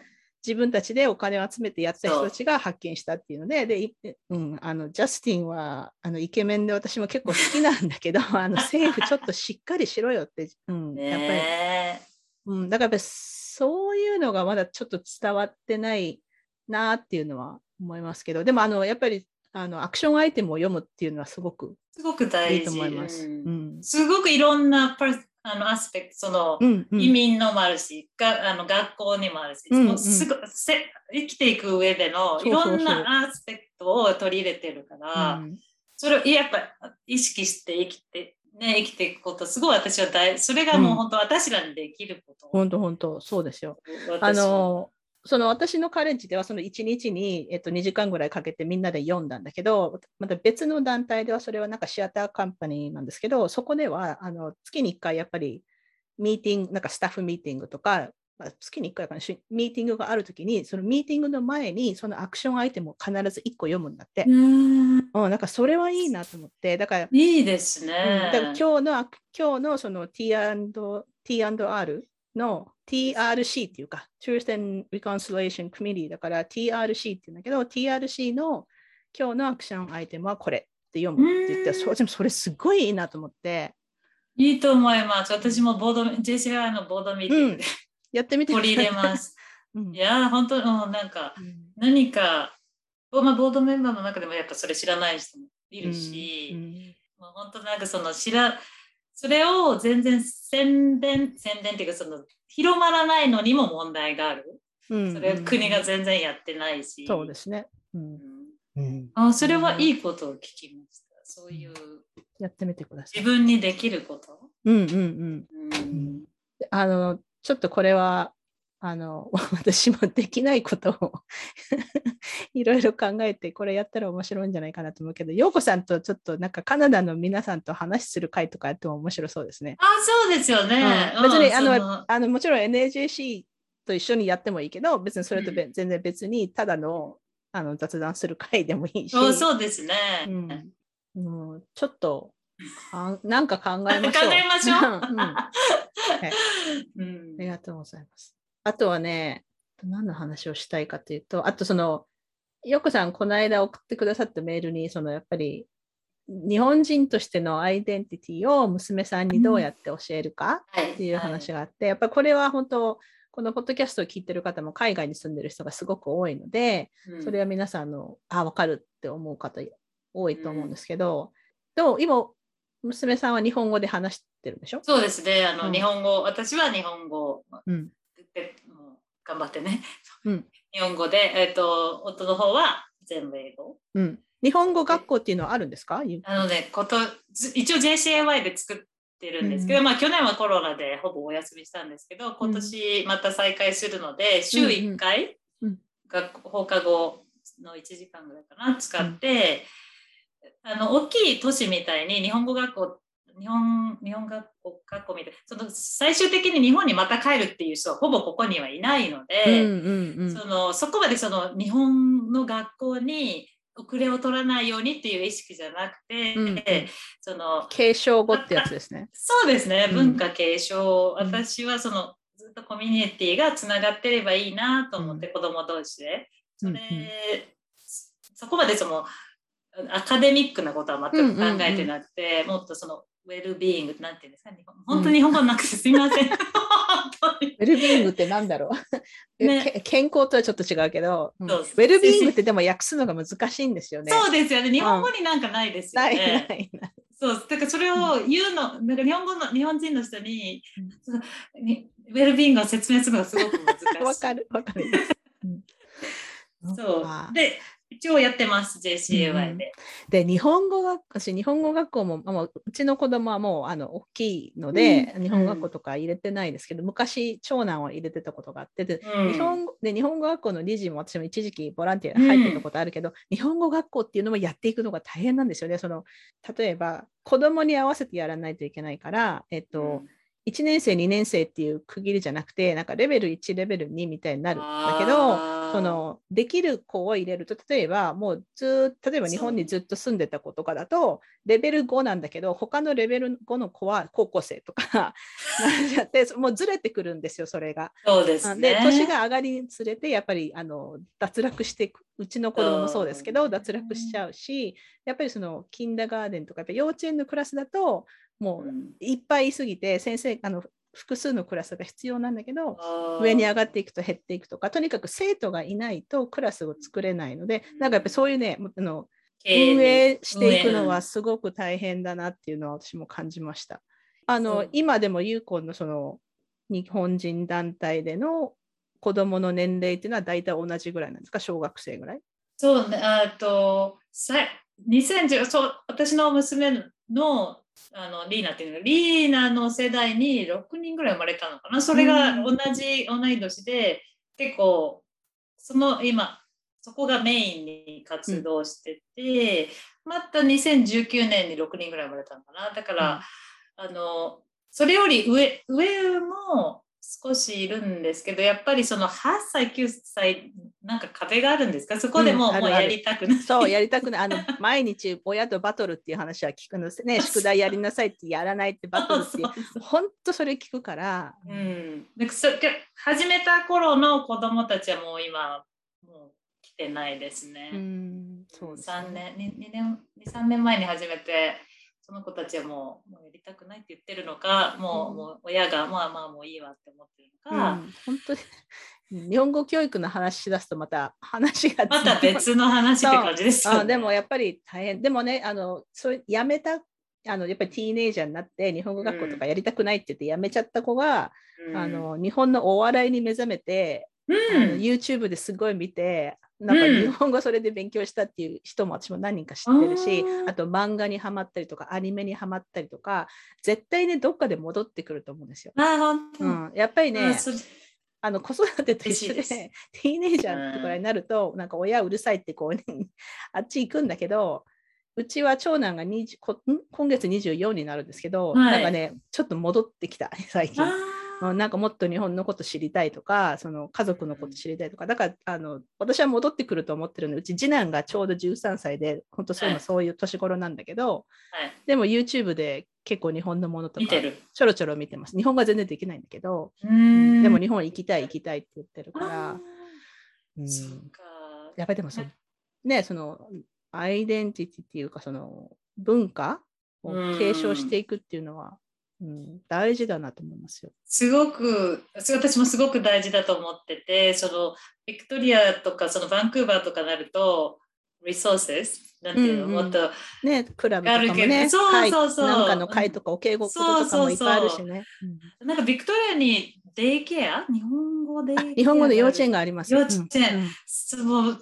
A: 自分たちでお金を集めてやった人たちが発見したっていうのでで、いうん、あのジャスティンはあのイケメンで私も結構好きなんだけど あの政府ちょっとしっかりしろよって、うんやっぱり、
B: ね
A: うん、だからやっぱりそういうのがまだちょっと伝わってないなっていうのは思いますけど。でもあのやっぱりあのアクションアイテムを読むっていうのはすごく
B: すごく大事。
A: いいと思います。
B: う
A: うん。ん
B: すごくいろんなあのアスペクト、その、
A: うんうん。
B: 移民のもあるし、があの学校にもあるし、
A: うんうん。
B: もうすごせ生きていく上でのいろんなアスペクトを取り入れてるから、
A: うん。
B: それをやっぱ意識して生きて、ね、生きていくこと、すごい私は大、それがもう本当私らにできること。
A: 本当本当。そうですよ。
B: 私
A: あのその私のカレッジではその1日に、えっと、2時間ぐらいかけてみんなで読んだんだけどまた別の団体ではそれはなんかシアターカンパニーなんですけどそこではあの月に1回やっぱりミーティングなんかスタッフミーティングとか、まあ月に1回かなしミーティングがあるときにそのミーティングの前にそのアクションアイテムを必ず1個読むんだって、
B: うん
A: うん、なんかそれはいいなと思ってだから
B: いいです
A: うん
B: ね。
A: だから今日の今日のその T&R の TRC っていうか Truth and Reconciliation Committee だから TRC っていうんだけど TRC の今日のアクションアイテムはこれって読むって言って
B: うん。
A: そでもそれすごいいいなと思って。
B: いいと思います。私もボード、JCI のボードミーティングで
A: やってみて
B: 取り入れます。
A: うん。
B: いやー、本当、うん、なんか、
A: うん。
B: 何か、まあ、ボードメンバーの中でもやっぱそれ知らない人もいるし、
A: うん。
B: まあ、本当なんかその知ら、それを全然宣伝、宣伝っていうかその広まらないのにも問題がある。
A: うん
B: それは国が全然やってないし。
A: そうですね、うん
B: うん
A: うん
B: あそれはいいことを聞きました。そういう
A: やってみてください
B: 自。分にできること。
A: うんうんうん
B: うん
A: あの、ちょっとこれは、あの、私もできないことを いろいろ考えて、これやったら面白いんじゃないかなと思うけど、陽子さんとちょっとなんかカナダの皆さんと話する会とかやっても面白そうですね。
B: あ、そうですよね。
A: うん別にあのあの、もちろん NAJC と一緒にやってもいいけど、別にそれとべ、全然別にただのあの雑談する会でもいいし、
B: そうですね。
A: うんうんちょっとあなんか考えましょう。
B: 考えましょう
A: うんうん
B: うん
A: ありがとうございます。あとはね、何の話をしたいかというと、あとその、よこさん、この間送ってくださったメールに、そのやっぱり、日本人としてのアイデンティティを娘さんにどうやって教えるか
B: はい。
A: っていう話があって、やっぱりこれは本当、このポッドキャストを聞いてる方も海外に住んでる人がすごく多いので、
B: うん。
A: それは皆さんの、あ、わかるって思う方多いと思うんですけど、でも今、娘さんは日本語で話してるんでしょ？
B: そうですね。あの、
A: うん。
B: 日本語、私は日本語もう頑張ってね。
A: うん。
B: 日本語で、えっ、と、夫の方は全部英語。
A: うん。日本語学校っていうのはあるんですか？
B: あのね、ことず一応 JCAY で作ってるんですけど、
A: うん
B: まあ去年はコロナでほぼお休みしたんですけど、今年また再開するので、週1回、
A: うん。
B: 学校放課後の1時間ぐらいかな、使って、あの大きい都市みたいに日本語学校日本日本学校学校みたいその最終的に日本にまた帰るっていう人はほぼここにはいないので、
A: うんうんうん。
B: そのそこまでその日本の学校に遅れを取らないようにっていう意識じゃなくて、
A: うんうん。
B: その
A: 継承語ってやつですね。
B: そうですね、
A: うん
B: 文化継承、
A: うん。
B: 私はそのずっとコミュニティがつながってればいいなと思って、子供同士で。それ、
A: うんうん。
B: そこまでそのアカデミックなことは全く考えてなくて、もっとそのウェルビーイングなんていうんですか？日本本当に日本語なくてすみません。
A: ウェルビーイングってなんだろう、
B: ね
A: け健康とはちょっと違うけど、うんウェルビーイングってでも訳すのが難しいんですよね。
B: そうですよね。日本語になんかないですよ
A: ない
B: ね。
A: ないない。
B: そう、だからそれを言うの、なんか日本語の日本人の人に、
A: うん
B: ウェルビーイングを説明するのがすごく難しい。
A: わかるわかる。うん
B: そう
A: あ。
B: で、一応やってます、JCAY で。
A: で日本語学私日本語学校ももううちの子供はもうあの大きいので、
B: うん。
A: 日本語学校とか入れてないですけど、昔長男は入れてたことがあってで
B: うん。
A: 日本語で日本語学校の理事も私も一時期ボランティアで入ってたことあるけど、日本語学校っていうのもやっていくのが大変なんですよね。その例えば子供に合わせてやらないといけないから、えっと1年生、2年生っていう区切りじゃなくて、なんかレベル1、レベル2みたいになるんだけど、そのできる子を入れると、例えばもうずっと、例えば日本にずっと住んでた子とかだと、レベル5なんだけど、他のレベル5の子は高校生とか なっちゃって、もうずれてくるんですよ、それが。
B: そうですね。
A: で、年が上がりにつれて、やっぱりあの脱落していく。うちの子供もそうですけど、脱落しちゃうし、やっぱりそのキンダーガーデンとか、やっぱ幼稚園のクラスだと、もういっぱいいすぎて、先生、あの複数のクラスが必要なんだけど上に上がっていくと減っていくとかとにかく生徒がいないとクラスを作れないのでなんかやっぱりそういうねあの運営していくのはすごく大変だなっていうのは私も感じました。あの今でもユーコンのその日本人団体での子どもの年齢っていうのは大体同じぐらいなんですか？小学生ぐらい？
B: そうね、あと、2010そう私の娘のあのリーナっていうのリーナの世代に6人ぐらい生まれたのかな。それが同じ同い年で結構その今そこがメインに活動してて、うん、また2019年に6人ぐらい生まれたのかな。だから、うん、あのそれより上上も少しいるんですけどやっぱりその8歳9歳なんか壁があるんですか？そこでも,、もうやりたくない、
A: そうやりたくない。あの 毎日親とバトルっていう話は聞くの。ですね宿題やりなさいってやらないってバトルっていう 本当それ聞くから、
B: うん、でそ始めた頃の子供たちはもう今もう来てないですね。うんそうですね。3年 2, 2年23年前に始めてその子たちはもうもうやりたくないって言ってるのかもううん、もう親がまあまあもういいわって思ってるのか、うん、
A: 本当に日本語教育の話しだすとまた話が
B: また別の話って感じです、
A: ね、あでもやっぱり大変でもねあのそれやめたあのやっぱりティーネイジャーになって日本語学校とかやりたくないって言ってやめちゃった子が、うん、あの日本のお笑いに目覚めて、うん、YouTube ですごい見てなんか日本語それで勉強したっていう人も私も何人か知ってるし、うん、あと漫画にはまったりとかアニメにはまったりとか絶対ねどっかで戻ってくると思うんですよ。
B: あ
A: うん、やっぱりねあの子育てと一緒でティーネイジャーってくらいになると、うん、なんか親うるさいってこう、ね、あっち行くんだけどうちは長男が今月24になるんですけど、はい、なんかねちょっと戻ってきた最近。なんかもっと日本のこと知りたいとか、その家族のこと知りたいとか、だからあの私は戻ってくると思ってるの。で、うち次男がちょうど13歳で、本当そういうのそういう年頃なんだけど、はい、でも YouTube で結構日本のものとかちょろちょろ見てます。日本語は全然できないんだけど、でも日本行きたい行きたいって言ってるから、うん、やっぱりでもそね、そのアイデンティティっていうか、その文化を継承していくっていうのは、うん、大事だなと思いますよ。
B: すごく私もすごく大事だと思っててそのビクトリアとかそのバンクーバーとかなるとリソースなんていうの、うんうん、もっと
A: ねクラブとかもねそうそうそう。なんかの会とかお敬語とかもいっぱいあるしね。
B: なんかビクトリアにデイケア？日本語で
A: 日本語で幼稚園があります。
B: 幼稚園、うん、そう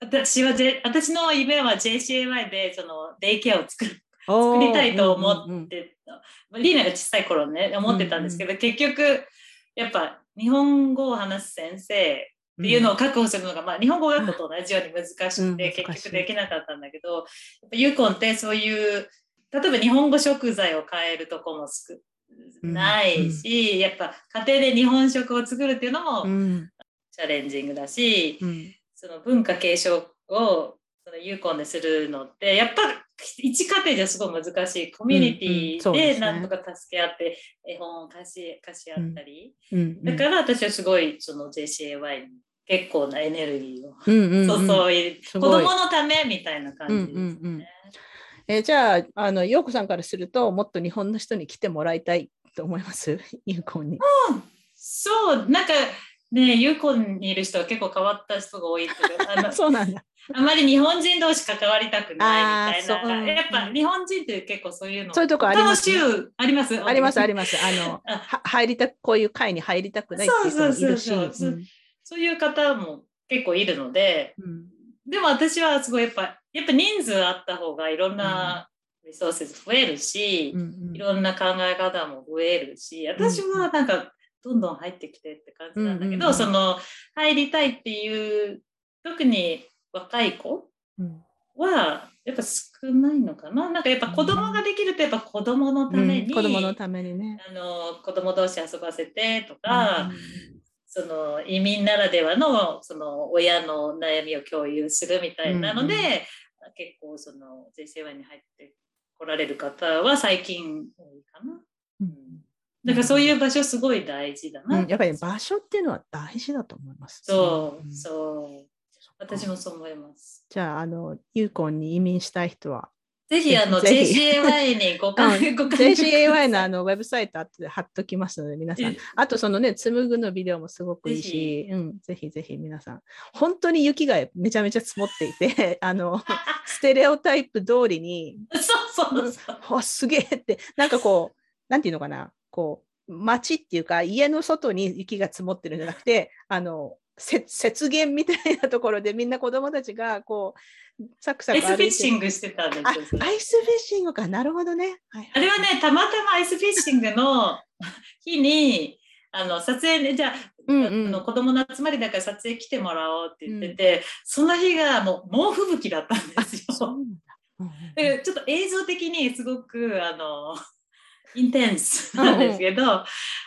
B: 私は私の夢は JCAY でそのデイケアを作る作りたいと思ってた、リーナが小さい頃ね思ってたんですけど、うんうん、結局やっぱ日本語を話す先生っていうのを確保するのが、うん、まあ、日本語学校と同じように難しくて、結局できなかったんだけどやっぱユーコンってそういう例えば日本語食材を変えるとこも少ないし、うん、やっぱ家庭で日本食を作るっていうのもチャレンジングだし、その文化継承をそのユーコンでするのってやっぱ一家庭じゃすごい難しい。コミュニティでなんとか助け合って絵本を貸し貸し合ったり、うんうん。うん、だから私はすごいその JCAY に結構なエネルギーを、うんうんうん、そうい。う子供のためみたいな感じですね。うんうんうん。
A: えー、じゃああの陽子さんからするともっと日本の人に来てもらいたいと思います？有効に。
B: うん、そうなんかね有効にいる人は結構変わった人が多いけど
A: そうなんだ。
B: あまり日本人同士関わりたくないみたいな。やっぱ日本人って結構そういうの。
A: そういうとこあります、
B: ね、あります？
A: ありますあります。あの 入りたこういう会に入りたくないっていう人もいるし。
B: そういう方も結構いるので、うん、でも私はすごいやっぱやっぱ人数あった方がいろんなリソース増えるし、うんうん、いろんな考え方も増えるし、私はなんかどんどん入ってきてって感じなんだけど、その入りたいっていう特に若い子はやっぱ少ないのかな。なんかやっぱ子供ができるとやっぱ子供のために、
A: うん子供のためにね。
B: あの子供同士遊ばせてとか、
A: うん
B: その移民ならではのその親の悩みを共有するみたいなので、
A: うんうん
B: 結構その JCY に入ってこられる方は最近多いかな。
A: うん
B: だからそういう場所すごい大事だな。
A: うんやっぱり場所っていうのは大事だと思います。
B: そう、
A: ん
B: そう。私もそう思います。
A: じゃあ、あの、ユーコンに移民したい人は、
B: ぜひあの JCAY にご関
A: うん
B: ご関
A: JCAY のあのウェブサイト後で貼っときますので、皆さん
B: え。
A: あと、そのね、紡ぐのビデオもすごくいいし、うん、ぜひぜひ皆さん。本当に雪がめちゃめちゃ積もっていて、あの、ステレオタイプ通りに、
B: そうそうそう。
A: わすげえって、なんかこう、なんていうのかな、こう、街っていうか、家の外に雪が積もってるんじゃなくて、あの、せ雪原みたいなところでみんな子供たちがこうサクサ
B: アイスフィッシングしてたんです
A: アイスフィッシングか。なるほどね、はい
B: あれはね、たまたまアイスフィッシングの日に、あの撮影で、じゃあ、
A: うんうん。
B: あの子供の集まりだから撮影来てもらおうって言ってて、その日がもう猛吹雪だったんですよ。でちょっと映像的にすごくあのインテンスなんですけど、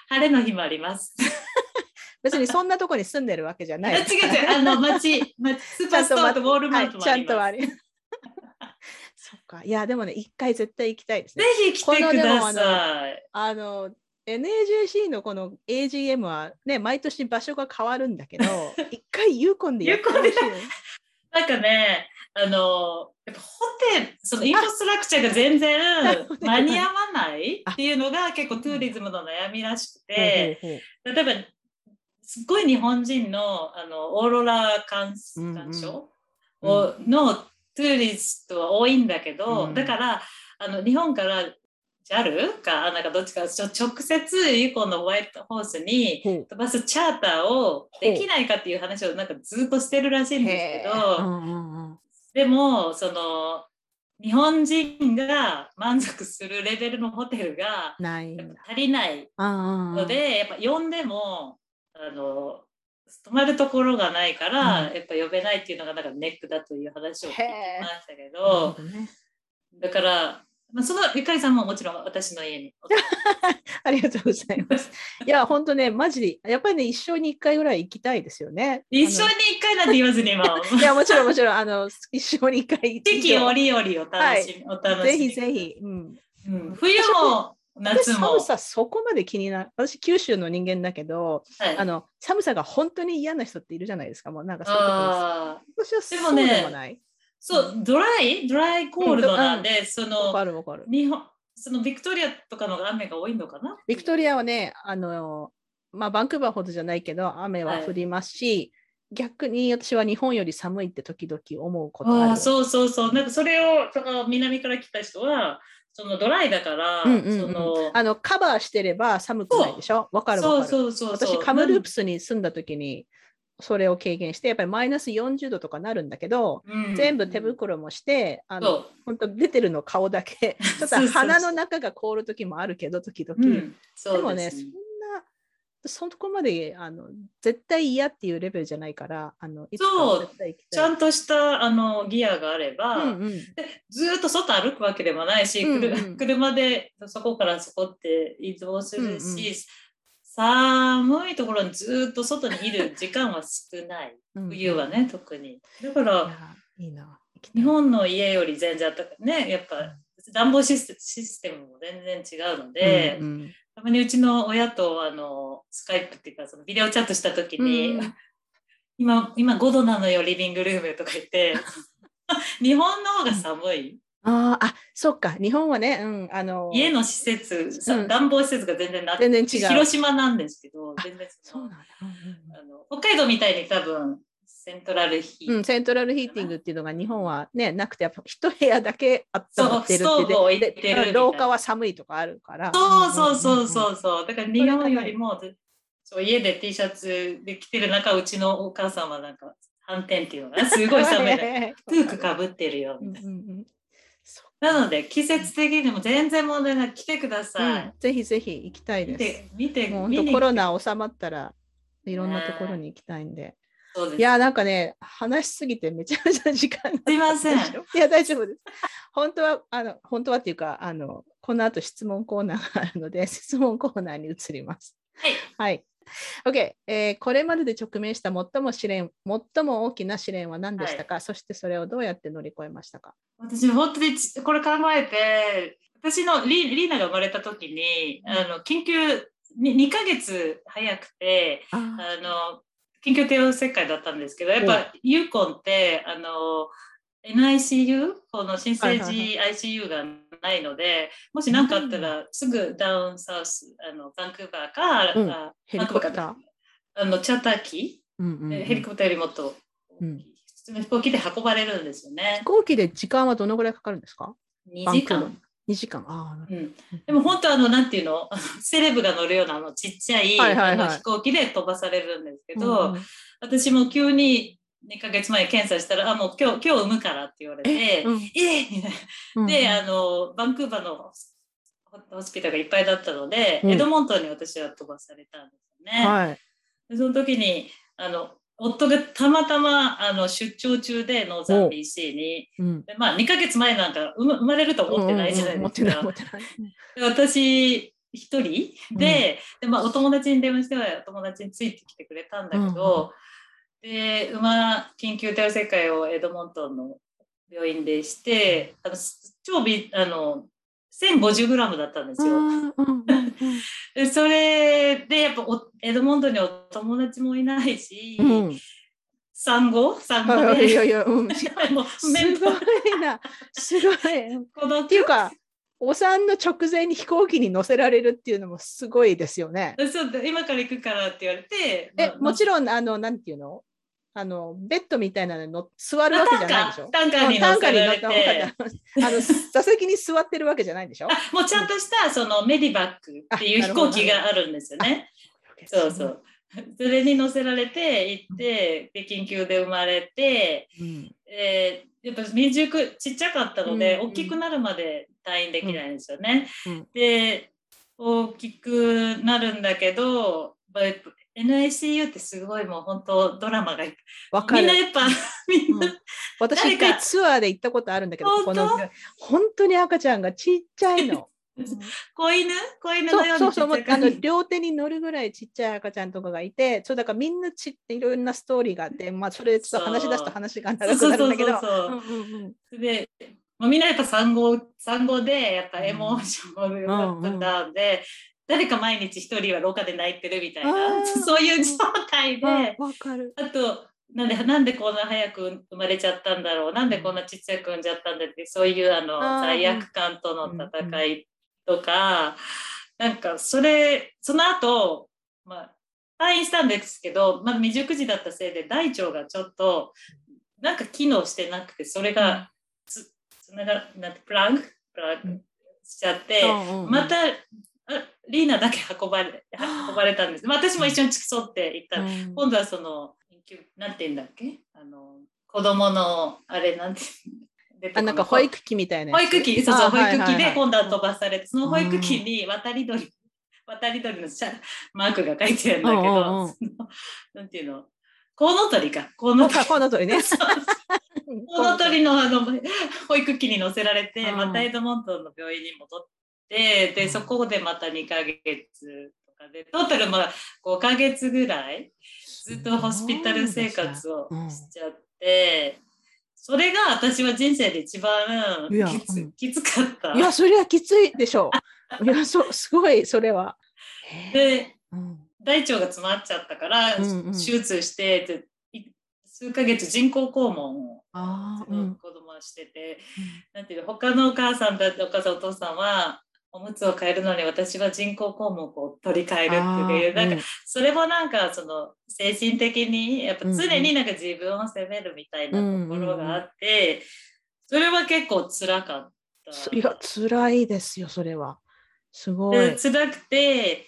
B: 晴れの日もあります。
A: 別にそんなとこに住んでるわけじゃない。
B: あ違う違う、あの街、街 スーパーストアとウォールマートも
A: ちゃん
B: あります。
A: とあり。そっか。いやでもね一回絶対行きたいですね。
B: ぜひ来てください。
A: あの NAJC のこの AGM はね毎年場所が変わるんだけど一回ユーコンでやってほしい
B: なんかね、あの、やっぱホテル、その infrastructure が全然間に合わないっていうのが結構 tourism の悩みらしくて、例えば、すっごい日本人のあのオーロラ鑑
A: うんうん
B: 鑑賞
A: うん。
B: をの tourist は多いんだけど、
A: うん。
B: だからあの日本から JAL かなんかどっちかちょ直接ユコンのホワイトホースに飛ばすチャーターをできないかっていう話をなんかずっとしてるらしいんですけ
A: へ
B: ど、でもその日本人が満足するレベルのホテルが。足りない
A: の
B: ので、やっぱ呼んでもあの泊まるところがないから、
A: うん。
B: やっぱ呼べないっていうのがなんかネックだという話を聞きましたけど
A: ね。
B: だから、まあ、そのゆかりさんももちろん私の家に
A: ありがとうございます。いや、本当ね、マジで、やっぱりね、一生に一回ぐらい行きたいですよね。
B: 一緒に一回なんて言わずにも
A: あのいや、もちろん、もちろん、あの、一生に一回。
B: 四季折々を楽しみ、お楽しみ
A: ぜひぜひ。うん。
B: うん冬も夏も
A: 私寒さそこまで気になる。私、九州の人間だけど、
B: はい
A: あの、寒さが本当に嫌な人っているじゃないですか。もうなんかそういうとこ
B: あー
A: 私はそう
B: でもね
A: でもない。
B: そうドライ？ドライコールドなんで、そ
A: わ
B: の
A: かるわかる。
B: 日本そのビクトリアとかの雨が多いのかな？
A: ビクトリアはね、あの、まあ、バンクーバーほどじゃないけど、雨は降りますし、逆に私は日本より寒いって時々思うことある。
B: ああそうそうそう。なんかそれをその南から来た人はそのドライだから、
A: うんうんうん。
B: その
A: あのカバーしてれば寒くないでしょ？わかるわかる。
B: そうそうそうそう。
A: 私、カムループスに住んだ時にそれを経験して、やっぱりマイナス40度とかなるんだけど、
B: うん。
A: 全部手袋もして、あの
B: そう。
A: 本当出てるの顔だけ、ちょっと
B: そうそうそう
A: 鼻の中が凍る時もあるけど、時々。
B: うん、そ
A: でもね、
B: うです
A: そんな、そこまであの絶対嫌っていうレベルじゃないから、あのいつかは絶対行きたい。
B: ちゃんとしたあのギアがあれば、
A: うんうん。
B: でずーっと外歩くわけでもないし、
A: うんうん
B: 車でそこからそこって移動するし、
A: うんうん
B: 寒いところにずーっと外にいる時間は少ない。
A: うん
B: 冬はね特に。だから
A: いやいい
B: 日本の家より全然あったかい。ねやっぱ暖房システシステムも全然違うので、
A: うんうん。
B: たまにうちの親とあのスカイプっていうかそのビデオチャットした時に、
A: うん
B: 今今5度なのよリビングルームとか言って 日本の方が寒い、
A: あーあ、そっか、日本はね、うん、あの、
B: 家の施設、さ
A: うん。
B: 暖房施設が全然な
A: 全然違う。
B: 広島なんですけど全然
A: そうなんだ。うん
B: あの北海道みたいに多分セントラルヒー、
A: うんうん、セントラルヒーティングっていうのが日本はね、なくて、やっぱ一部屋だけあったまってるって
B: そうストーブを置いてる
A: で
B: みたいな。
A: 廊下は寒いとかあるから。
B: そうそうそう
A: う
B: そう。そうだから日本よりもそう家で T シャツで着てる中うちのお母さんはなんか反転っていうのがすごい寒いの
A: ね。
B: フークかぶってるよ
A: うんうんうん。そ
B: なので季節的にも全然問題ない来てくだ
A: う
B: さい、
A: うんぜひぜひ行きたい
B: 見
A: です。
B: て見て
A: コロナ収まったらいろんなところに行きたいんで。
B: そうです。
A: いや、なんかね、話しすぎてめちゃめちゃ時間が。
B: すいません
A: いや、大丈夫です。本当は、あの、本当はっていうか、あの、この後質問コーナーがあるので、質問コーナーに移ります。
B: はい。
A: はい。OK、えーこれまでで直面した最も試練、最も大きな試練は何でしたか、そしてそれをどうやって乗り越えましたか？
B: 私、本当にちこれ考えて、私のリリーナが生まれた時に、あの緊急に2ヶ月早くて、
A: あ
B: あの緊急帝王切開だったんですけど、やっぱユーコンってあの NICU、この新生児
A: はい
B: ICU がないので、もし何かあったらすぐダウンサウス、あのバンクーバーか、
A: うん。
B: あ
A: ヘリコプター。
B: あのチャーター機、
A: うん
B: ヘリコプターよりもっと大きい、
A: うん
B: 普通の飛行機で運ばれるんですよね。
A: 飛。行機で時間はどのぐらいかかるんですか
B: ？2時間。
A: 2時間。あ
B: うん、でも本当あのなんていうの？セレブが乗るようなあのちっちゃい,、
A: はいはいはい。
B: 飛行機で飛ばされるんですけ
A: ほ
B: ど、
A: うんうん。
B: 私も急に2ヶ月前検査したら、あ、もう今日、今日産むからって言われて、え
A: うん。
B: えみたい
A: うん
B: な。で、あの、バンクーバーのホスピタルがいっぱいだったので、
A: うん。
B: エドモントンに私は飛ばされたんですよね。
A: はい。
B: でその時に、あの、夫がたまたまあの出張中でノーザン BC に、
A: う。ん。
B: でまあ2ヶ月前なんか生まれると思ってないじゃないですか。私一人で,、でまあ、お友達に電話してはお友達についてきてくれたんだけど、で馬緊急帝王切開をエドモントンの病院でしてあの超微あの 1050g だったんですよ。それでやっぱおエドモントンにお友達もいないし、
A: うんうん
B: 産後産後
A: はいいや
B: で
A: いや、うん、
B: もう
A: すごいな、すごい。っ
B: ーこの
A: ていうか、お産の直前に飛行機に乗せられるっていうのもすごいですよね。
B: そうだ今から行くからって言われて
A: え、もち
B: ん
A: ろん、あの、なんていうの？あの、ベッドみたいなのに乗座るわけじゃないでしょ？
B: タンカーに乗せられて
A: あの、座席に座ってるわけじゃないんでしょ？
B: あもうちゃんとしたそのメディバックっていう飛行機があるんですよね。そうそ。う。それに乗せられて行って、で緊急で生まれて、
A: うん
B: えーやっぱ未熟ちっちゃかったので、
A: うん
B: 大きくなるまで退院できないんですよね。
A: うん。
B: で大きくなるんだけど、まあ NICU ってすごいもう本当ドラマがいっ
A: わかる。
B: みんな。やっぱみんな、
A: うん私一回ツアーで行ったことあるんだけど、ここの
B: 本当
A: 本当に赤ちゃんがちっちゃいの。
B: 子犬？子犬
A: そ
B: のように
A: うそうそう、もうあの両手に乗るぐらいちっちゃい赤ちゃんとかがいて、そうだからみんなちいろんなストーリーがあって、まあそれちょっと話し出すと話が長くなるんだけど。
B: そまあ、みんなやっぱ産後産後でやっぱエモーションがアップダウンで、誰か毎日一人は廊下で泣いてるみたい
A: あ
B: な
A: ー。
B: そういう状態で
A: あわかる。
B: あとなんでなんでこんな早く生まれちゃったんだろうなんでこんなちっちゃく産んじゃったんだってそういうあの罪悪感との戦いとか、なんかそれその後、まあ退院したんですけど、まあ、未熟児だったせいで大腸がちょっとなんか機能してなくてそれがつつながなんてプラグプラグしちゃって、またあリーナだけ運ばれ運ばれたんです、まあ、私も一緒に付き添って行った。ら、
A: うん。
B: 今度はそのなんて言うんだっけ？あの子供のあれなんて
A: あなんか保育器みたいな。
B: 保育器、そうそう、
A: あ
B: 保育器で今度は飛ばされて、その保育器に渡り鳥、渡り鳥のマークが書いてあるんだけど、そのなんていうの、コウノトリか、コウノトリ。
A: あコウノトリね。
B: そうコウノトリのあの保育器に乗せられて、
A: うん。
B: またエドモントンの病院に戻って、で、
A: うん。
B: そこでまた2ヶ月とかで、トータルまあ5ヶ月ぐらい、ずっとホスピタル生活をしちゃって、それが私は人生で一番きつ,、
A: うん。
B: きつかった。
A: いや、それはきついでしょう。いや、そう、すごい、それは。
B: で
A: うん。
B: 大腸が詰まっちゃったから、
A: うんうん。
B: 手術してでい数ヶ月人工肛門を子供はしてて、なんていうの他のお母さんだってお母さんお父さんはおむつを変えるのに私は人工肛門を取り替えるっていうなんかそれもなんかその精神的にやっぱ常になんか自分を責めるみたいなところがあって、それは結構辛かった。
A: いや、辛いですよ、それは。すごい。
B: で辛くて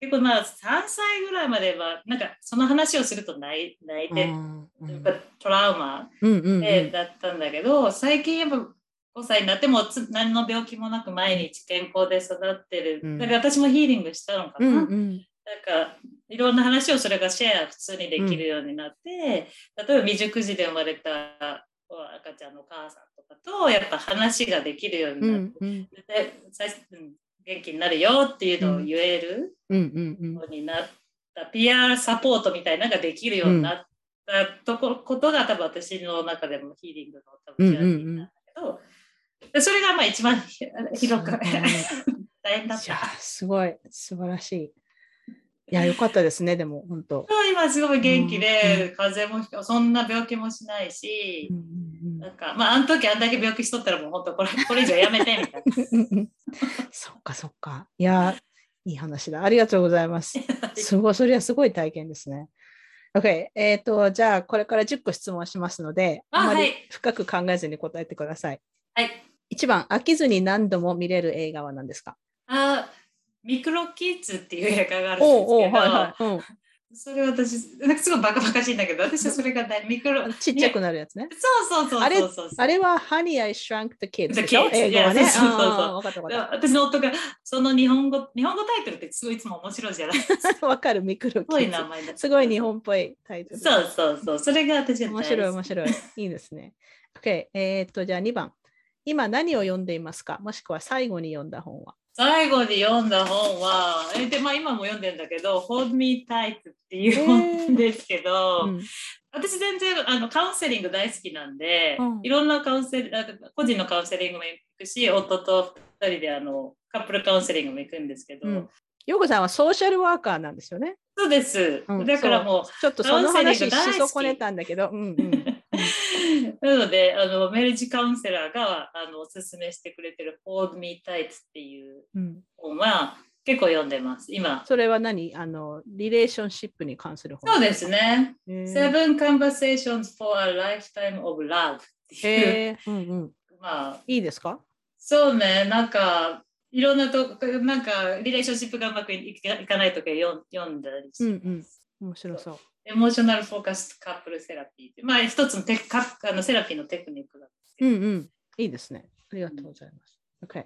B: 結構まあ3歳ぐらいまではなんかその話をすると泣い泣いて、
A: うんうん。
B: やっぱトラウマ
A: うんうんうん。
B: で、だったんだけど最近やっぱ5歳になってもつ何の病気もなく毎日健康で育ってる、
A: うん。
B: だから私もヒーリングしたのかな、
A: うんうん。
B: なんかいろんな話をそれがシェア普通にできるようになって、例えば未熟児で生まれた赤ちゃんのお母さんとかとやっぱ話ができるようになって、
A: うんうん
B: 元気になるよっていうのを言える
A: うんうん
B: ようになった、PR サポートみたいなのができるようになったとこことが多分私の中でもヒーリングの多分ジャーニーなんだけど、でそれがまあ一番広く
A: うん
B: 大変だっ
A: いや
B: た。
A: すごい。素晴らしい。いやよかったですねでも本当。
B: 今すごい元気
A: うん
B: で、風邪もそんな病気もしないし
A: う、んうん
B: なんかまああの時あんだけ病気しとったらもう本当これ これ以上やめてみたい
A: うんうんそっかそっか。いやいい話だ。ありがとうございます。
B: な。
A: すごいそれはすごい体験ですね。OK。えっ、と、じゃあ、これから10個質問しますので、あまり深く考えずに答えてください。
B: はい。
A: 1番、飽きずに何度も見れる映画は何ですか？
B: あミクロキッズっていう映画があるんですけど、
A: はいはい、うん
B: それ私、なんかすごいバカバカしいんだけど、私はそれが大ミクロ。
A: ちっちゃくなるやつね。
B: そうそうそう
A: あれ。あれは Honey I Shrunk the Kids
B: The
A: でしょ
B: ？Kids
A: 英語はね。
B: そうそうそう私の夫がその日本語日本語タイトルってすごいいつも面白いじゃないですか。
A: わかる、ミクロキ
B: ごい
A: ッズ。
B: 名前だ。
A: すごい日本っぽいタイトル。
B: そうそうそう。それが私
A: 面白い面白い。いいですね。OK。えっと、じゃあ2番。今何を読んでいますか？もしくは最後に読んだ本は
B: 最後に読んだ本は、えでまあ、今も読んでんだけど、Hold Me Tight っていう本ですけど、
A: うん。
B: 私全然あのカウンセリング大好きなんで、
A: うん。
B: いろんなカウンセリング、個人のカウンセリングも行くし、夫と2人であのカップルカウンセリングも行くんですけど、
A: うん。ヨうこさんはソーシャルワーカーなんですよね。
B: そうです。
A: うん。
B: だからもう、
A: そう。ちょっとその話し損ねたんだけど、うんうん、
B: なので、あのメリージカウンセラーがあのおすすめしてくれてる Hold Me Tight っていう
A: うん。
B: 本は結構読んでます。今。
A: それは何？あの、 relationship に関する本。
B: そうですね。Seven Conversations for a Lifetime of Love っていう。
A: うんうん。
B: まあ、
A: いいですか？
B: そうね、なんか、いろんなと、なんか、 relationship がうまくいかいかないとか読ん読んだりし
A: うん。うん。面白そう。
B: エモーショナルフォーカスカップルセラピーって、まあ、一つのテクカあのセラピーのテクニックなんですけど、
A: うんうん。いいですね。ありがとうございます。OK。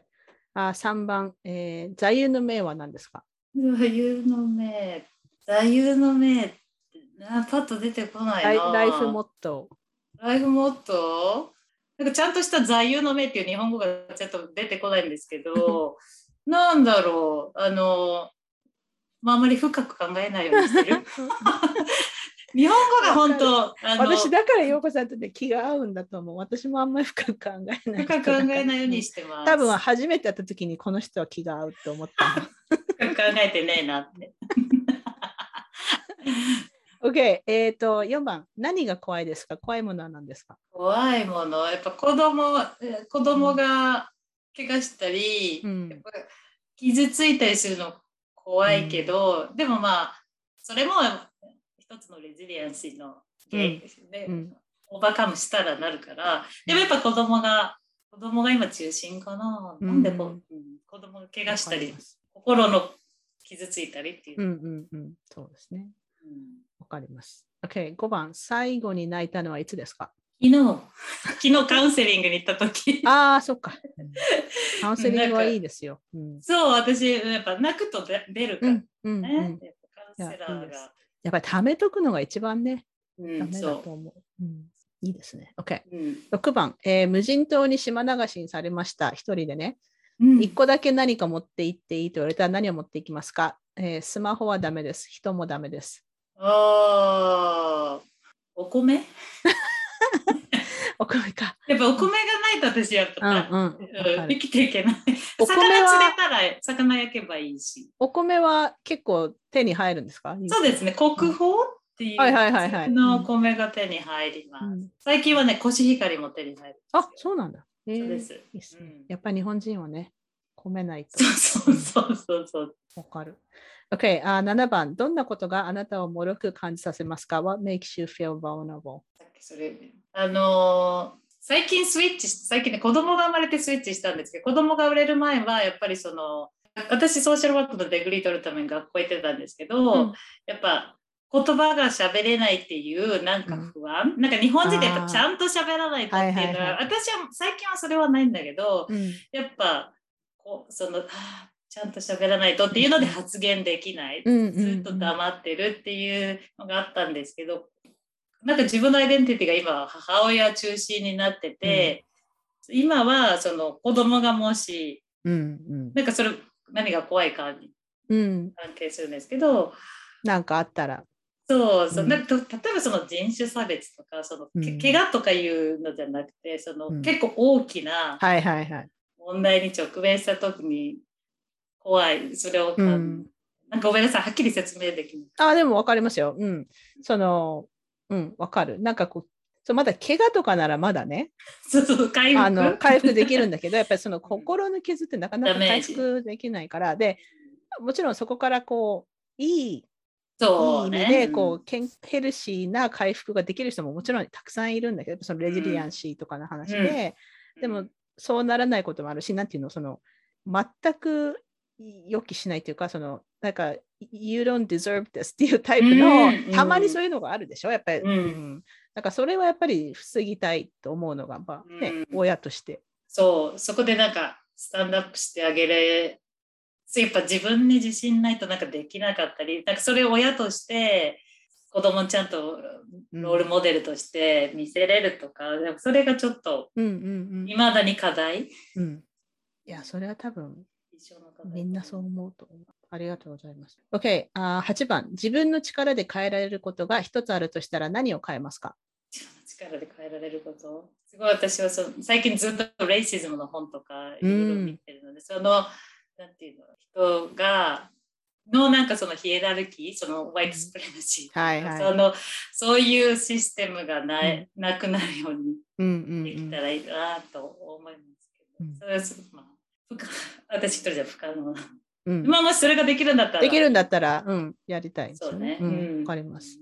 A: あ3番、えー、座右の銘は何ですか？
B: 座右の銘、座右の銘ってな、パッと出てこない
A: ライ
B: な。
A: ライフモット
B: ライフモット？ーなんかちゃんとした座右の銘っていう日本語がちょっと出てこないんですけど、なんだろう、あの、まあ、あまり深く考えないようにしてる。日本語が本当、
A: 私だから陽子さんとね気が合うんだと思う。私もあんまり深く考えない
B: 深。く考えないようにしてます。
A: 多分初めて会った時にこの人は気が合うと思ったの。
B: 深く考えてねえなって。
A: OK、えっ、と、4番、何が怖いですか？怖いものは何ですか？
B: 怖いもの、やっぱ子供、え子供が怪我したり、
A: うん
B: 傷ついたりするの怖いけど、でもまあ、それも一つのレジリエンシーのですよね。
A: うん
B: オーバーカムしたらなるから、でもやっぱ子供が、子供が今中心かな。
A: うん
B: なんでこう、うん子供が怪我したり心の傷ついたりっていう。
A: うんうんうん。そうですね。
B: うん
A: わかります。OK、5番、最後に泣いたのはいつですか？
B: 昨日、昨日カウンセリングに行った時
A: ああ、そっか。カウンセリングはいいですよ。うん。
B: そう、私、やっぱ泣くと出出るから
A: うんうん
B: ね。カウンセラーが。
A: やっぱり貯めとくのが一番ね、
B: うん、
A: ダメ
B: そ
A: だと思う。うん、いいですね。OK。
B: う。うん
A: 6番、えー無人島に島流しにされました。一人でね。
B: うん
A: 1個だけ何か持って行っていいと言われたら何を持っていきますか、えースマホはダメです。人もダメです。
B: ああ、お米？
A: お米か。
B: やっぱお米がないと私やっ
A: うん
B: ぱ、
A: うん。わ
B: うん生きていけない。
A: お
B: 魚
A: 米は
B: 釣れたら魚焼けばいいし。
A: お米は結構手に入るんですか？
B: そうですね、国宝っていう
A: はいはいはいはい
B: のお米が手に入ります。
A: うん
B: 最近はね、コシヒカリも手に入る。
A: あ、そうなんだ。えー
B: そうです。
A: いいですね
B: うん
A: やっぱり日本人はね、米ないと
B: そうそうそうそうそう。
A: わかる。OK、あ7番、どんなことがあなたを脆く感じさせますか ?What makes you feel vulnerable?
B: それ、あのー最近スイッチし、最近ね、子供が生まれてスイッチしたんですけど、子供が生まれる前は、やっぱりその、私、ソーシャルワークのデグリー取るために学校行ってたんですけど、
A: うん。
B: やっぱ、言葉が喋れないっていうなんか不安、なんか日本人でやっぱちゃんと喋らないとっていうのは、私は最近はそれはないんだけど、
A: うん。
B: やっぱこうそのちゃんと喋らないとっていうので発言できない、
A: うんうんうん。
B: ずっと黙ってるっていうのがあったんですけどなんか自分のアイデンティティが今母親中心になってて、今はその子供がもし
A: うん
B: なんかそれ何が怖いかに
A: うん。うん
B: 関係するんですけど
A: なんかあったら。
B: そうそう、
A: うん。
B: なんかと例えばその人種差別とかその、
A: うん。
B: け怪我とかいうのじゃなくてその、
A: うん。
B: 結構大きな問題に直面した時に怖い。それを、
A: う。ん。
B: なんかごめんなさい。はっきり説明できない。
A: あでも分かりますよ。うん。そのうん分かる。なんかこうそうまだ怪我とかならまだね。
B: そうそう回復？
A: あの回復できるんだけどやっぱりその心の傷ってなかなか回復できないから。でもちろんそこからこういいい
B: そう
A: い意味
B: ね
A: でこう、けんヘルシーな回復ができる人ももちろんたくさんいるんだけどそのレジリアンシーとかの話で、でもそうならないこともあるしなんていうのその全く予期しないというかそのなんか You don't deserve this っていうタイプの、
B: うんうん。
A: たまにそういうのがあるでしょ？やっぱり、
B: うん。
A: だからそれはやっぱり防ぎたいと思うのが、まあね
B: うん。
A: 親として。
B: そう。そこでなんかスタンドアップしてあげれやっぱ自分に自信ないとなんかできなかったりなんかそれを親として子供にちゃんとロールモデルとして見せれるとか、でもそれがちょっと
A: うんうん
B: いまだに課題？
A: うんうん。いや、それは多分
B: の課題
A: みんなそう思うと。思う。ありがとうございます。OK、あー8番。自分の力で変えられることが一つあるとしたら何を変えますか？
B: 自分の力で変えられること？すごい私はそ最近ずっとレイシズムの本とかいろいろ見てるので、そのなんていうの？人がのなんかそのヒエラルキーそのホワイトスプレマシー、
A: はいはい。
B: そのそういうシステムがない、なくなるように
A: うんうんうん。
B: できたらいいなと思いますけど、
A: うん。
B: それはまあ 私一人じゃ不可能な。
A: うん
B: まあもしそれができるんだったら。
A: できるんだったら、うん、やりたいです
B: そうね。
A: よね。うん、かります。。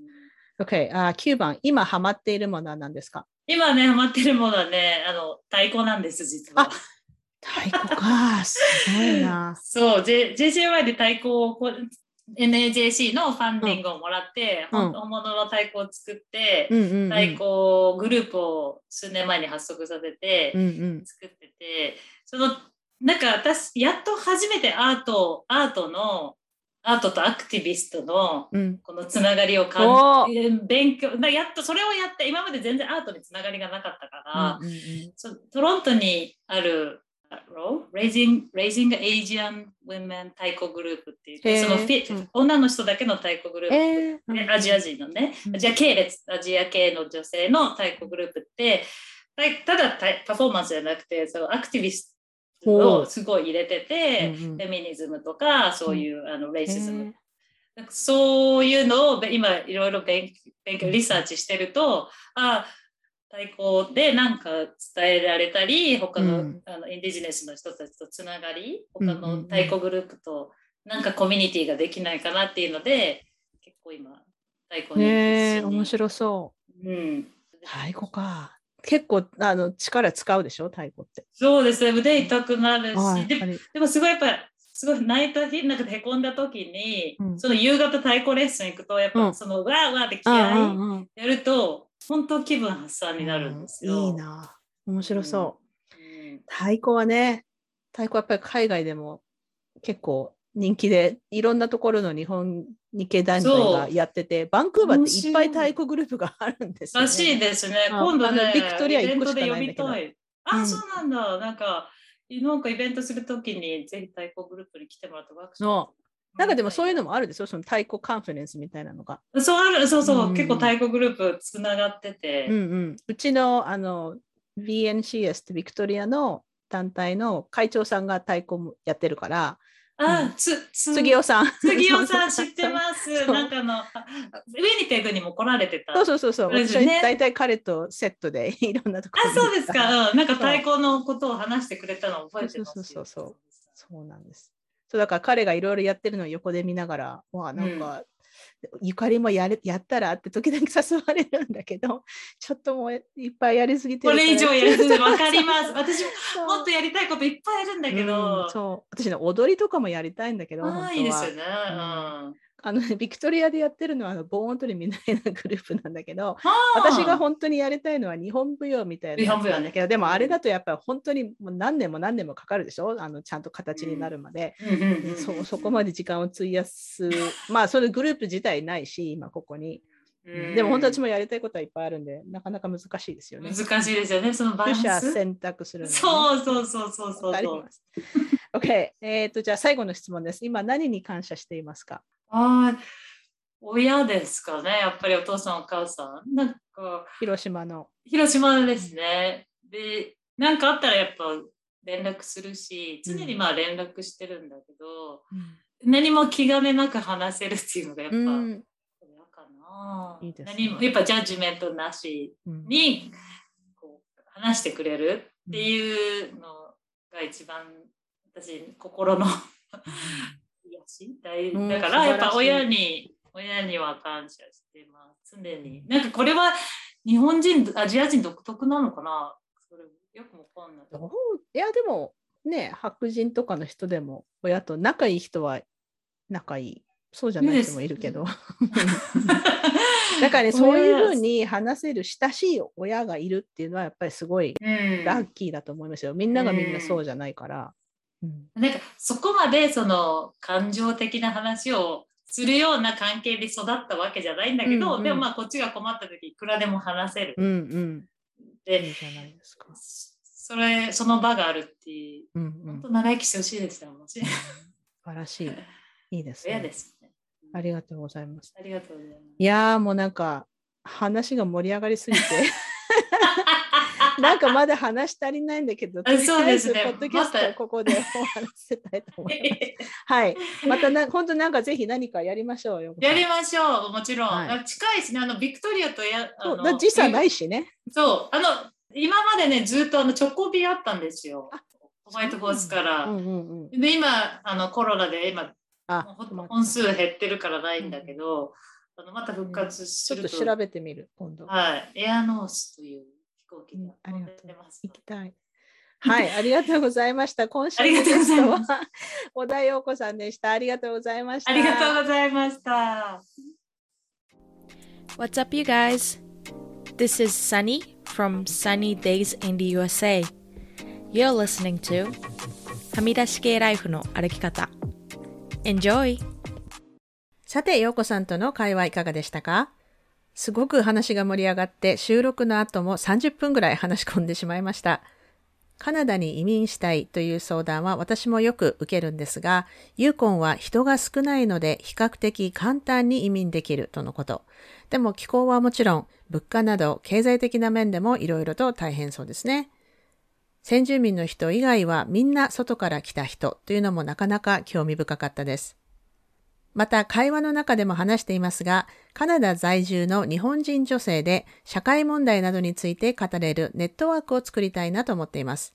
A: OK、あー9番。今ハマっているものは何ですか？
B: 今ね、ハマってるものはね、あの、太鼓なんです、実は。
A: あ太鼓か。すごいな。
B: そう、J、JJY で太鼓をこう NAJC のファンディングをもらって、
A: うん
B: 本物の太鼓を作って、
A: うんうん、うん。
B: 太鼓グループを数年前に発足させて
A: うんうん。
B: 作ってて、そのなんか私やっと初めてアートアートのアートとアクティビストの
A: うん。
B: このつながりを
A: お
B: 感じて勉強なやっとそれをやって今まで全然アートにつながりがなかったから、
A: うんうんうん。
B: そトロントにあるあの Raising, Raising Asian Women 太鼓グループっていうそのフィ、
A: うん。
B: 女の人だけの太鼓グループ、ねアジア人のね、
A: うん。
B: アジア系列、アジア系の女性の太鼓グループって、たただたパフォーマンスじゃなくて、そのアクティビストをすごい入れてて、フェミニズムとか、そういう、あのレイシズム、なんかそういうのをべ今いろいろ勉勉強、リサーチしてると、あ太鼓でなんか伝えられたり、他の,、
A: うん。
B: あのインディジネスの人たちとつながり、他の太鼓グループとなんかコミュニティができないかなっていうので、結構今、太鼓に
A: へえ
B: 一緒に
A: 面白そう。
B: うん。
A: 太鼓か。結構あの力使うでしょ太鼓って。
B: そうですね、腕痛くなるし、で
A: はいやっぱり
B: でもすごいやっぱすごい泣いた日なんかへこんだ時に、
A: うん
B: その夕方太鼓レッスン行くとやっぱ
A: うん
B: その、わーわーって気
A: うん
B: 合い
A: うんうん
B: やると本当気分発散になるんですよ。
A: いいな。面白そう。
B: うん
A: 太鼓はね、太鼓はやっぱり海外でも結構人気で、いろんなところの日本日系団体がやってて、バンクーバーっていっぱい太鼓グループがあるんですよ、ね。
B: らしいですね。今度ね
A: のビクトリア
B: イベント
A: 一個しか
B: で呼び
A: ないんだけど
B: たい。あ、
A: うん
B: そうなんだ。なんか、なんかイベントするときにぜひ太鼓グループに来てもらってワークショッ
A: のなんかでもそういうの
B: も。
A: もあるですよ、その太鼓カンファレンスみたいなのが。
B: そうある、そうそう、
A: うん
B: 結構太鼓グループつながってて。
A: うんうん、うちのあの VNCS ってビクトリアの団体の会長さんが太鼓もやってるから、
B: あ、つ、つ
A: 杉尾さん。
B: 杉尾さん知ってます。なんかあの、あウィニペグにも来られてた。
A: そうそうそう大体彼とセットで いろんなところ
B: あ、そうですか。うん、なんか太鼓のことを話してくれたのを覚えてますよ。
A: そうそうそうそうそうなんです。そうだから彼がいろいろやってるのを横で見ながら、わあなんか、ゆかりもやれやったらって時々誘われるんだけど、ちょっともういっぱいやりすぎて
B: これ以上やりすぎてわかります。私ももっとやりたいこといっぱいあるんだけど。
A: うんそう私ね踊りとかもやりたいんだけど、
B: いいですよね。
A: うんあのね、ビクトリアでやってるのはあの防音取りみたいなグループなんだけど、
B: はあ
A: 私が本当にやりたいのは日本舞踊みたいなやつなんだけど、でもあれだとやっぱり本当にもう何年も何年もかかるでしょ？あのちゃんと形になるまで。そそこまで時間を費やす、まあそのグループ自体ないし、今ここに。
B: うん
A: でも本当私もやりたいことはいっぱいあるんで、なかなか難しいですよね。
B: 難しいですよね、そのバランス。
A: 選択するの、ね。
B: そうそうそうそうそうそう
A: わかりま。す。OK。えっと、じゃあ最後の質問です。今何に感謝していますか？
B: ああ、親ですかね、やっぱりお父さんお母さん。なんか、
A: 広島の。
B: 広島ですね。で、なんかあったらやっぱ連絡するし、常にまあ連絡してるんだけど、何も気兼ねなく話せるっていうのがやっぱ、
A: うん
B: 親かな。
A: いいですね
B: 何もやっぱジャッジメントなし
A: うん
B: にこう話してくれるっていうのが一番私心の癒しだからやっぱ親に親には感謝してます常になんかこれは日本人アジア人独特なのかな？それよくわかんない
A: いや、でもね、白人とかの人でも、親と仲いい人は仲いい。そうじゃない人もいるけど。だからね、そういうふうに話せる親しい親がいるっていうのは、やっぱりすごい
B: うん
A: ラッキーだと思いますよ。みんながみんなそうじゃないから。うん
B: なんかそこまでその感情的な話をするような関係で育ったわけじゃないんだけど、
A: うんうん
B: でもまあこっちが困った時いくらでも話せる。
A: うんうん。
B: で
A: いいじゃないですか。
B: それその場があるっていう
A: うんうん。
B: 本当長生きしてほしいですよもちろん
A: 素晴らしい。いいですね。
B: 親ですね。
A: ありがとうございます。
B: ありがとうございます。
A: いやーもうなんか話が盛り上がりすぎて なんかまだ話し足りないんだけど、
B: あそうですね
A: とりあえずポッドキャストここでお話ししたいと思います。はい。またな本当なんかぜひ何かやりましょうよ。
B: やりましょう、もちろん。
A: はい
B: あ近いしね、あのビクトリアとやあの
A: 時差ないしね。
B: そう、あの今までね、ずっとあの直行便あったんですよ
A: あ。
B: ホワイトホースから。
A: うんうんうん。
B: で、今、あのコロナで今、本数減ってるからないんだけど、あのまた復活すると、
A: ちょっと調べてみる、今度。
B: はい、エアノースという飛行機
A: うん
B: が
A: ありがとう
B: 飛んでます。
A: 行きたい。はい、ありがとうございました。今週
B: ありがとうございます
A: のゲストは小田陽子さんでした。ありがとうございました。
B: ありがとうございました。
C: What's up, you guys? This is Sunny from Sunny Days in the USA. You're listening to はみ出し系ライフの歩き方。Enjoy!
A: さて、陽子さんとの会話いかがでしたか？すごく話が盛り上がって、収録の後も30分ぐらい話し込んでしまいました。カナダに移民したいという相談は私もよく受けるんですが、ユーコンは人が少ないので比較的簡単に移民できるとのこと。でも気候はもちろん、物価など経済的な面でもいろいろと大変そうですね。先住民の人以外はみんな外から来た人というのもなかなか興味深かったです。また会話の中でも話していますが、カナダ在住の日本人女性で社会問題などについて語れるネットワークを作りたいなと思っています。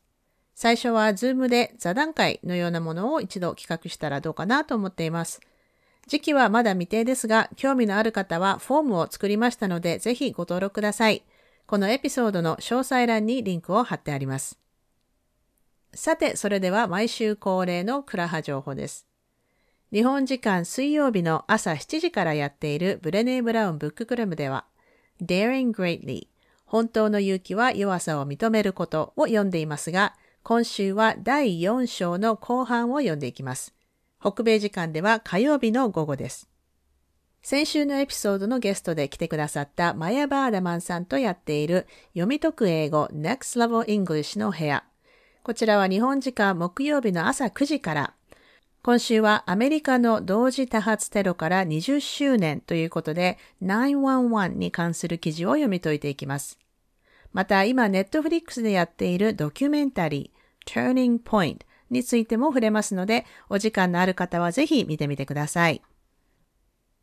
A: 最初は Zoom で座談会のようなものを一度企画したらどうかなと思っています。時期はまだ未定ですが、興味のある方はフォームを作りましたので、ぜひご登録ください。このエピソードの詳細欄にリンクを貼ってあります。さて、それでは毎週恒例のクラハ情報です。日本時間水曜日の朝7時からやっているブレネー・ブラウンブッククラブでは、Daring Greatly 本当の勇気は弱さを認めることを読んでいますが、今週は第4章の後半を読んでいきます。北米時間では火曜日の午後です。先週のエピソードのゲストで来てくださったマヤ・バーダマンさんとやっている読み解く英語 Next Level English の部屋。こちらは日本時間木曜日の朝9時から今週はアメリカの同時多発テロから20周年ということで911に関する記事を読み解いていきます。また今ネットフリックスでやっているドキュメンタリー Turning Point についても触れますのでお時間のある方はぜひ見てみてください。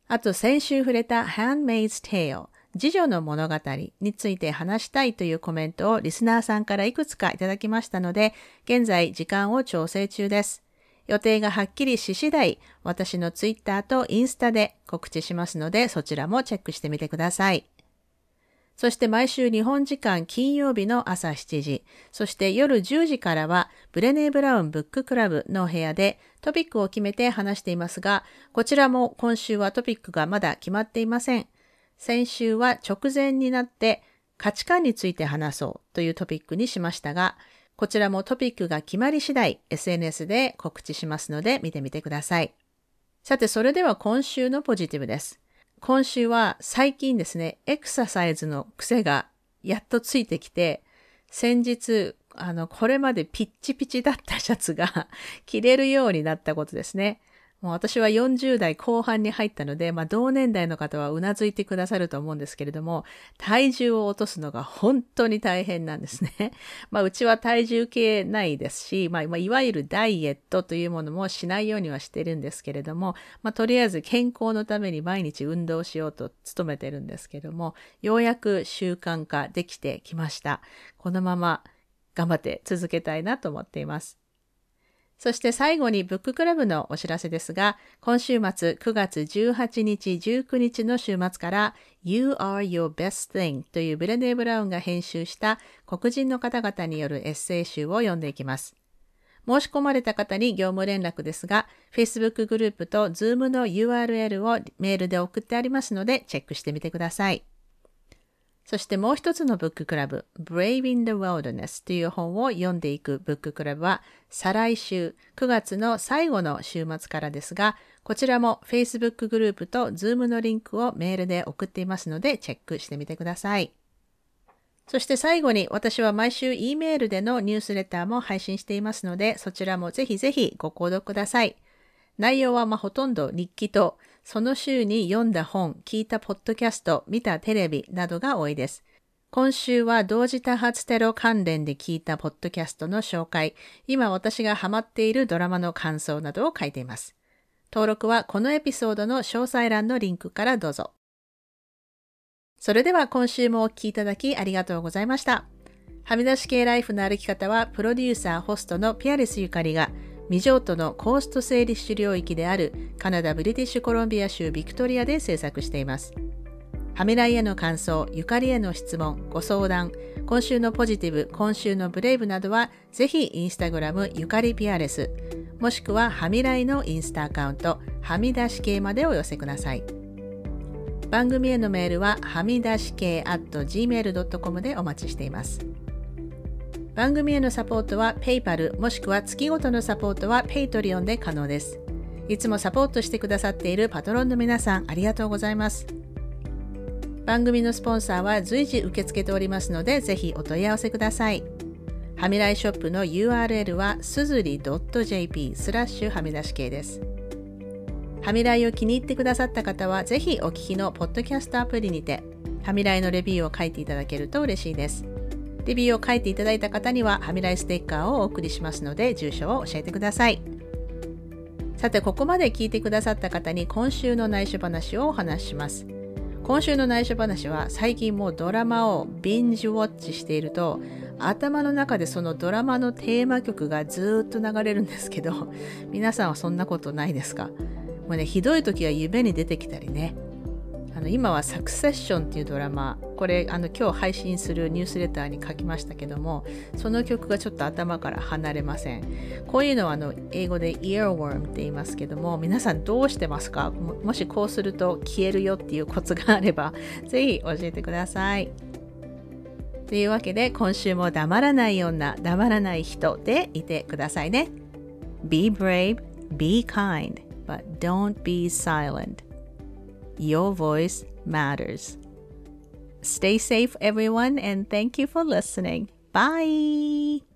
A: あと先週触れた Handmaid's Tale 次女の物語について話したいというコメントをリスナーさんからいくつかいただきましたので現在時間を調整中です。予定がはっきりし次第、私のツイッターとインスタで告知しますので、そちらもチェックしてみてください。そして毎週日本時間金曜日の朝7時、そして夜10時からはブレネー・ブラウンブッククラブの部屋でトピックを決めて話していますが、こちらも今週はトピックがまだ決まっていません。先週は直前になって価値観について話そうというトピックにしましたが、こちらもトピックが決まり次第 SNS で告知しますので見てみてください。さて、それでは今週のポジティブです。今週は最近ですね、エクササイズの癖がやっとついてきて、先日、あの、これまでピッチピチだったシャツが 着れるようになったことですね。もう私は40代後半に入ったので、まあ同年代の方はうなずいてくださると思うんですけれども、体重を落とすのが本当に大変なんですね。まあうちは体重計ないですし、まあ、まあ、いわゆるダイエットというものもしないようにはしてるんですけれども、まあとりあえず健康のために毎日運動しようと努めてるんですけれども、ようやく習慣化できてきました。このまま頑張って続けたいなと思っています。そして最後にブッククラブのお知らせですが、今週末9月18日、19日の週末から You are your best thing というブレネー・ブラウンが編集した黒人の方々によるエッセイ集を読んでいきます。申し込まれた方に業務連絡ですが、Facebook グループと Zoom の URL をメールで送ってありますのでチェックしてみてください。そしてもう一つのブッククラブ、Brave in the Wilderness という本を読んでいくブッククラブは、再来週9月の最後の週末からですが、こちらも Facebook グループと Zoom のリンクをメールで送っていますので、チェックしてみてください。そして最後に私は毎週 E メールでのニュースレターも配信していますので、そちらもぜひぜひご購読ください。内容はまほとんど日記とその週に読んだ本、聞いたポッドキャスト、見たテレビなどが多いです。今週は同時多発テロ関連で聞いたポッドキャストの紹介、今私がハマっているドラマの感想などを書いています。登録はこのエピソードの詳細欄のリンクからどうぞ。それでは今週もお聴きいただきありがとうございました。はみ出し系ライフの歩き方はプロデューサー、ホストのピアレスゆかりが未譲渡のコーストセーリッシュ領域であるカナダ・ブリティッシュコロンビア州ビクトリアで制作しています。ハミライへの感想、ゆかりへの質問、ご相談、今週のポジティブ、今週のブレイブなどは、ぜひインスタグラムゆかりピアレス、もしくはハミライのインスタアカウント、はみ出し系までお寄せください。番組へのメールは、はみ出し系 at gmail.com でお待ちしています。番組へのサポートは PayPal もしくは月ごとのサポートは Patreon で可能です。いつもサポートしてくださっているパトロンの皆さんありがとうございます。番組のスポンサーは随時受け付けておりますのでぜひお問い合わせください。はみらいショップの URL はすずり .jp スラッシュはみ出し系です。はみらいを気に入ってくださった方はぜひお聞きのポッドキャストアプリにてはみらいのレビューを書いていただけると嬉しいです。レビューを書いていただいた方には、はみらいステッカーをお送りしますので、住所を教えてください。さて、ここまで聞いてくださった方に今週の内緒話をお話しします。今週の内緒話は最近もうドラマをビンジウォッチしていると頭の中でそのドラマのテーマ曲がずっと流れるんですけど皆さんはそんなことないですかもうねひどい時は夢に出てきたりねの今はサクセッションっていうドラマこれあの今日配信するニュースレターに書きましたけどもその曲がちょっと頭から離れません。こういうのはあの英語で earworm って言いますけども皆さんどうしてますか？もしこうすると消えるよっていうコツがあれば ぜひ教えてください。というわけで今週も黙らない女黙らない人でいてくださいね。Be brave, be kind, but don't be silent. Your voice matters. Stay safe, everyone, and thank you for listening. Bye.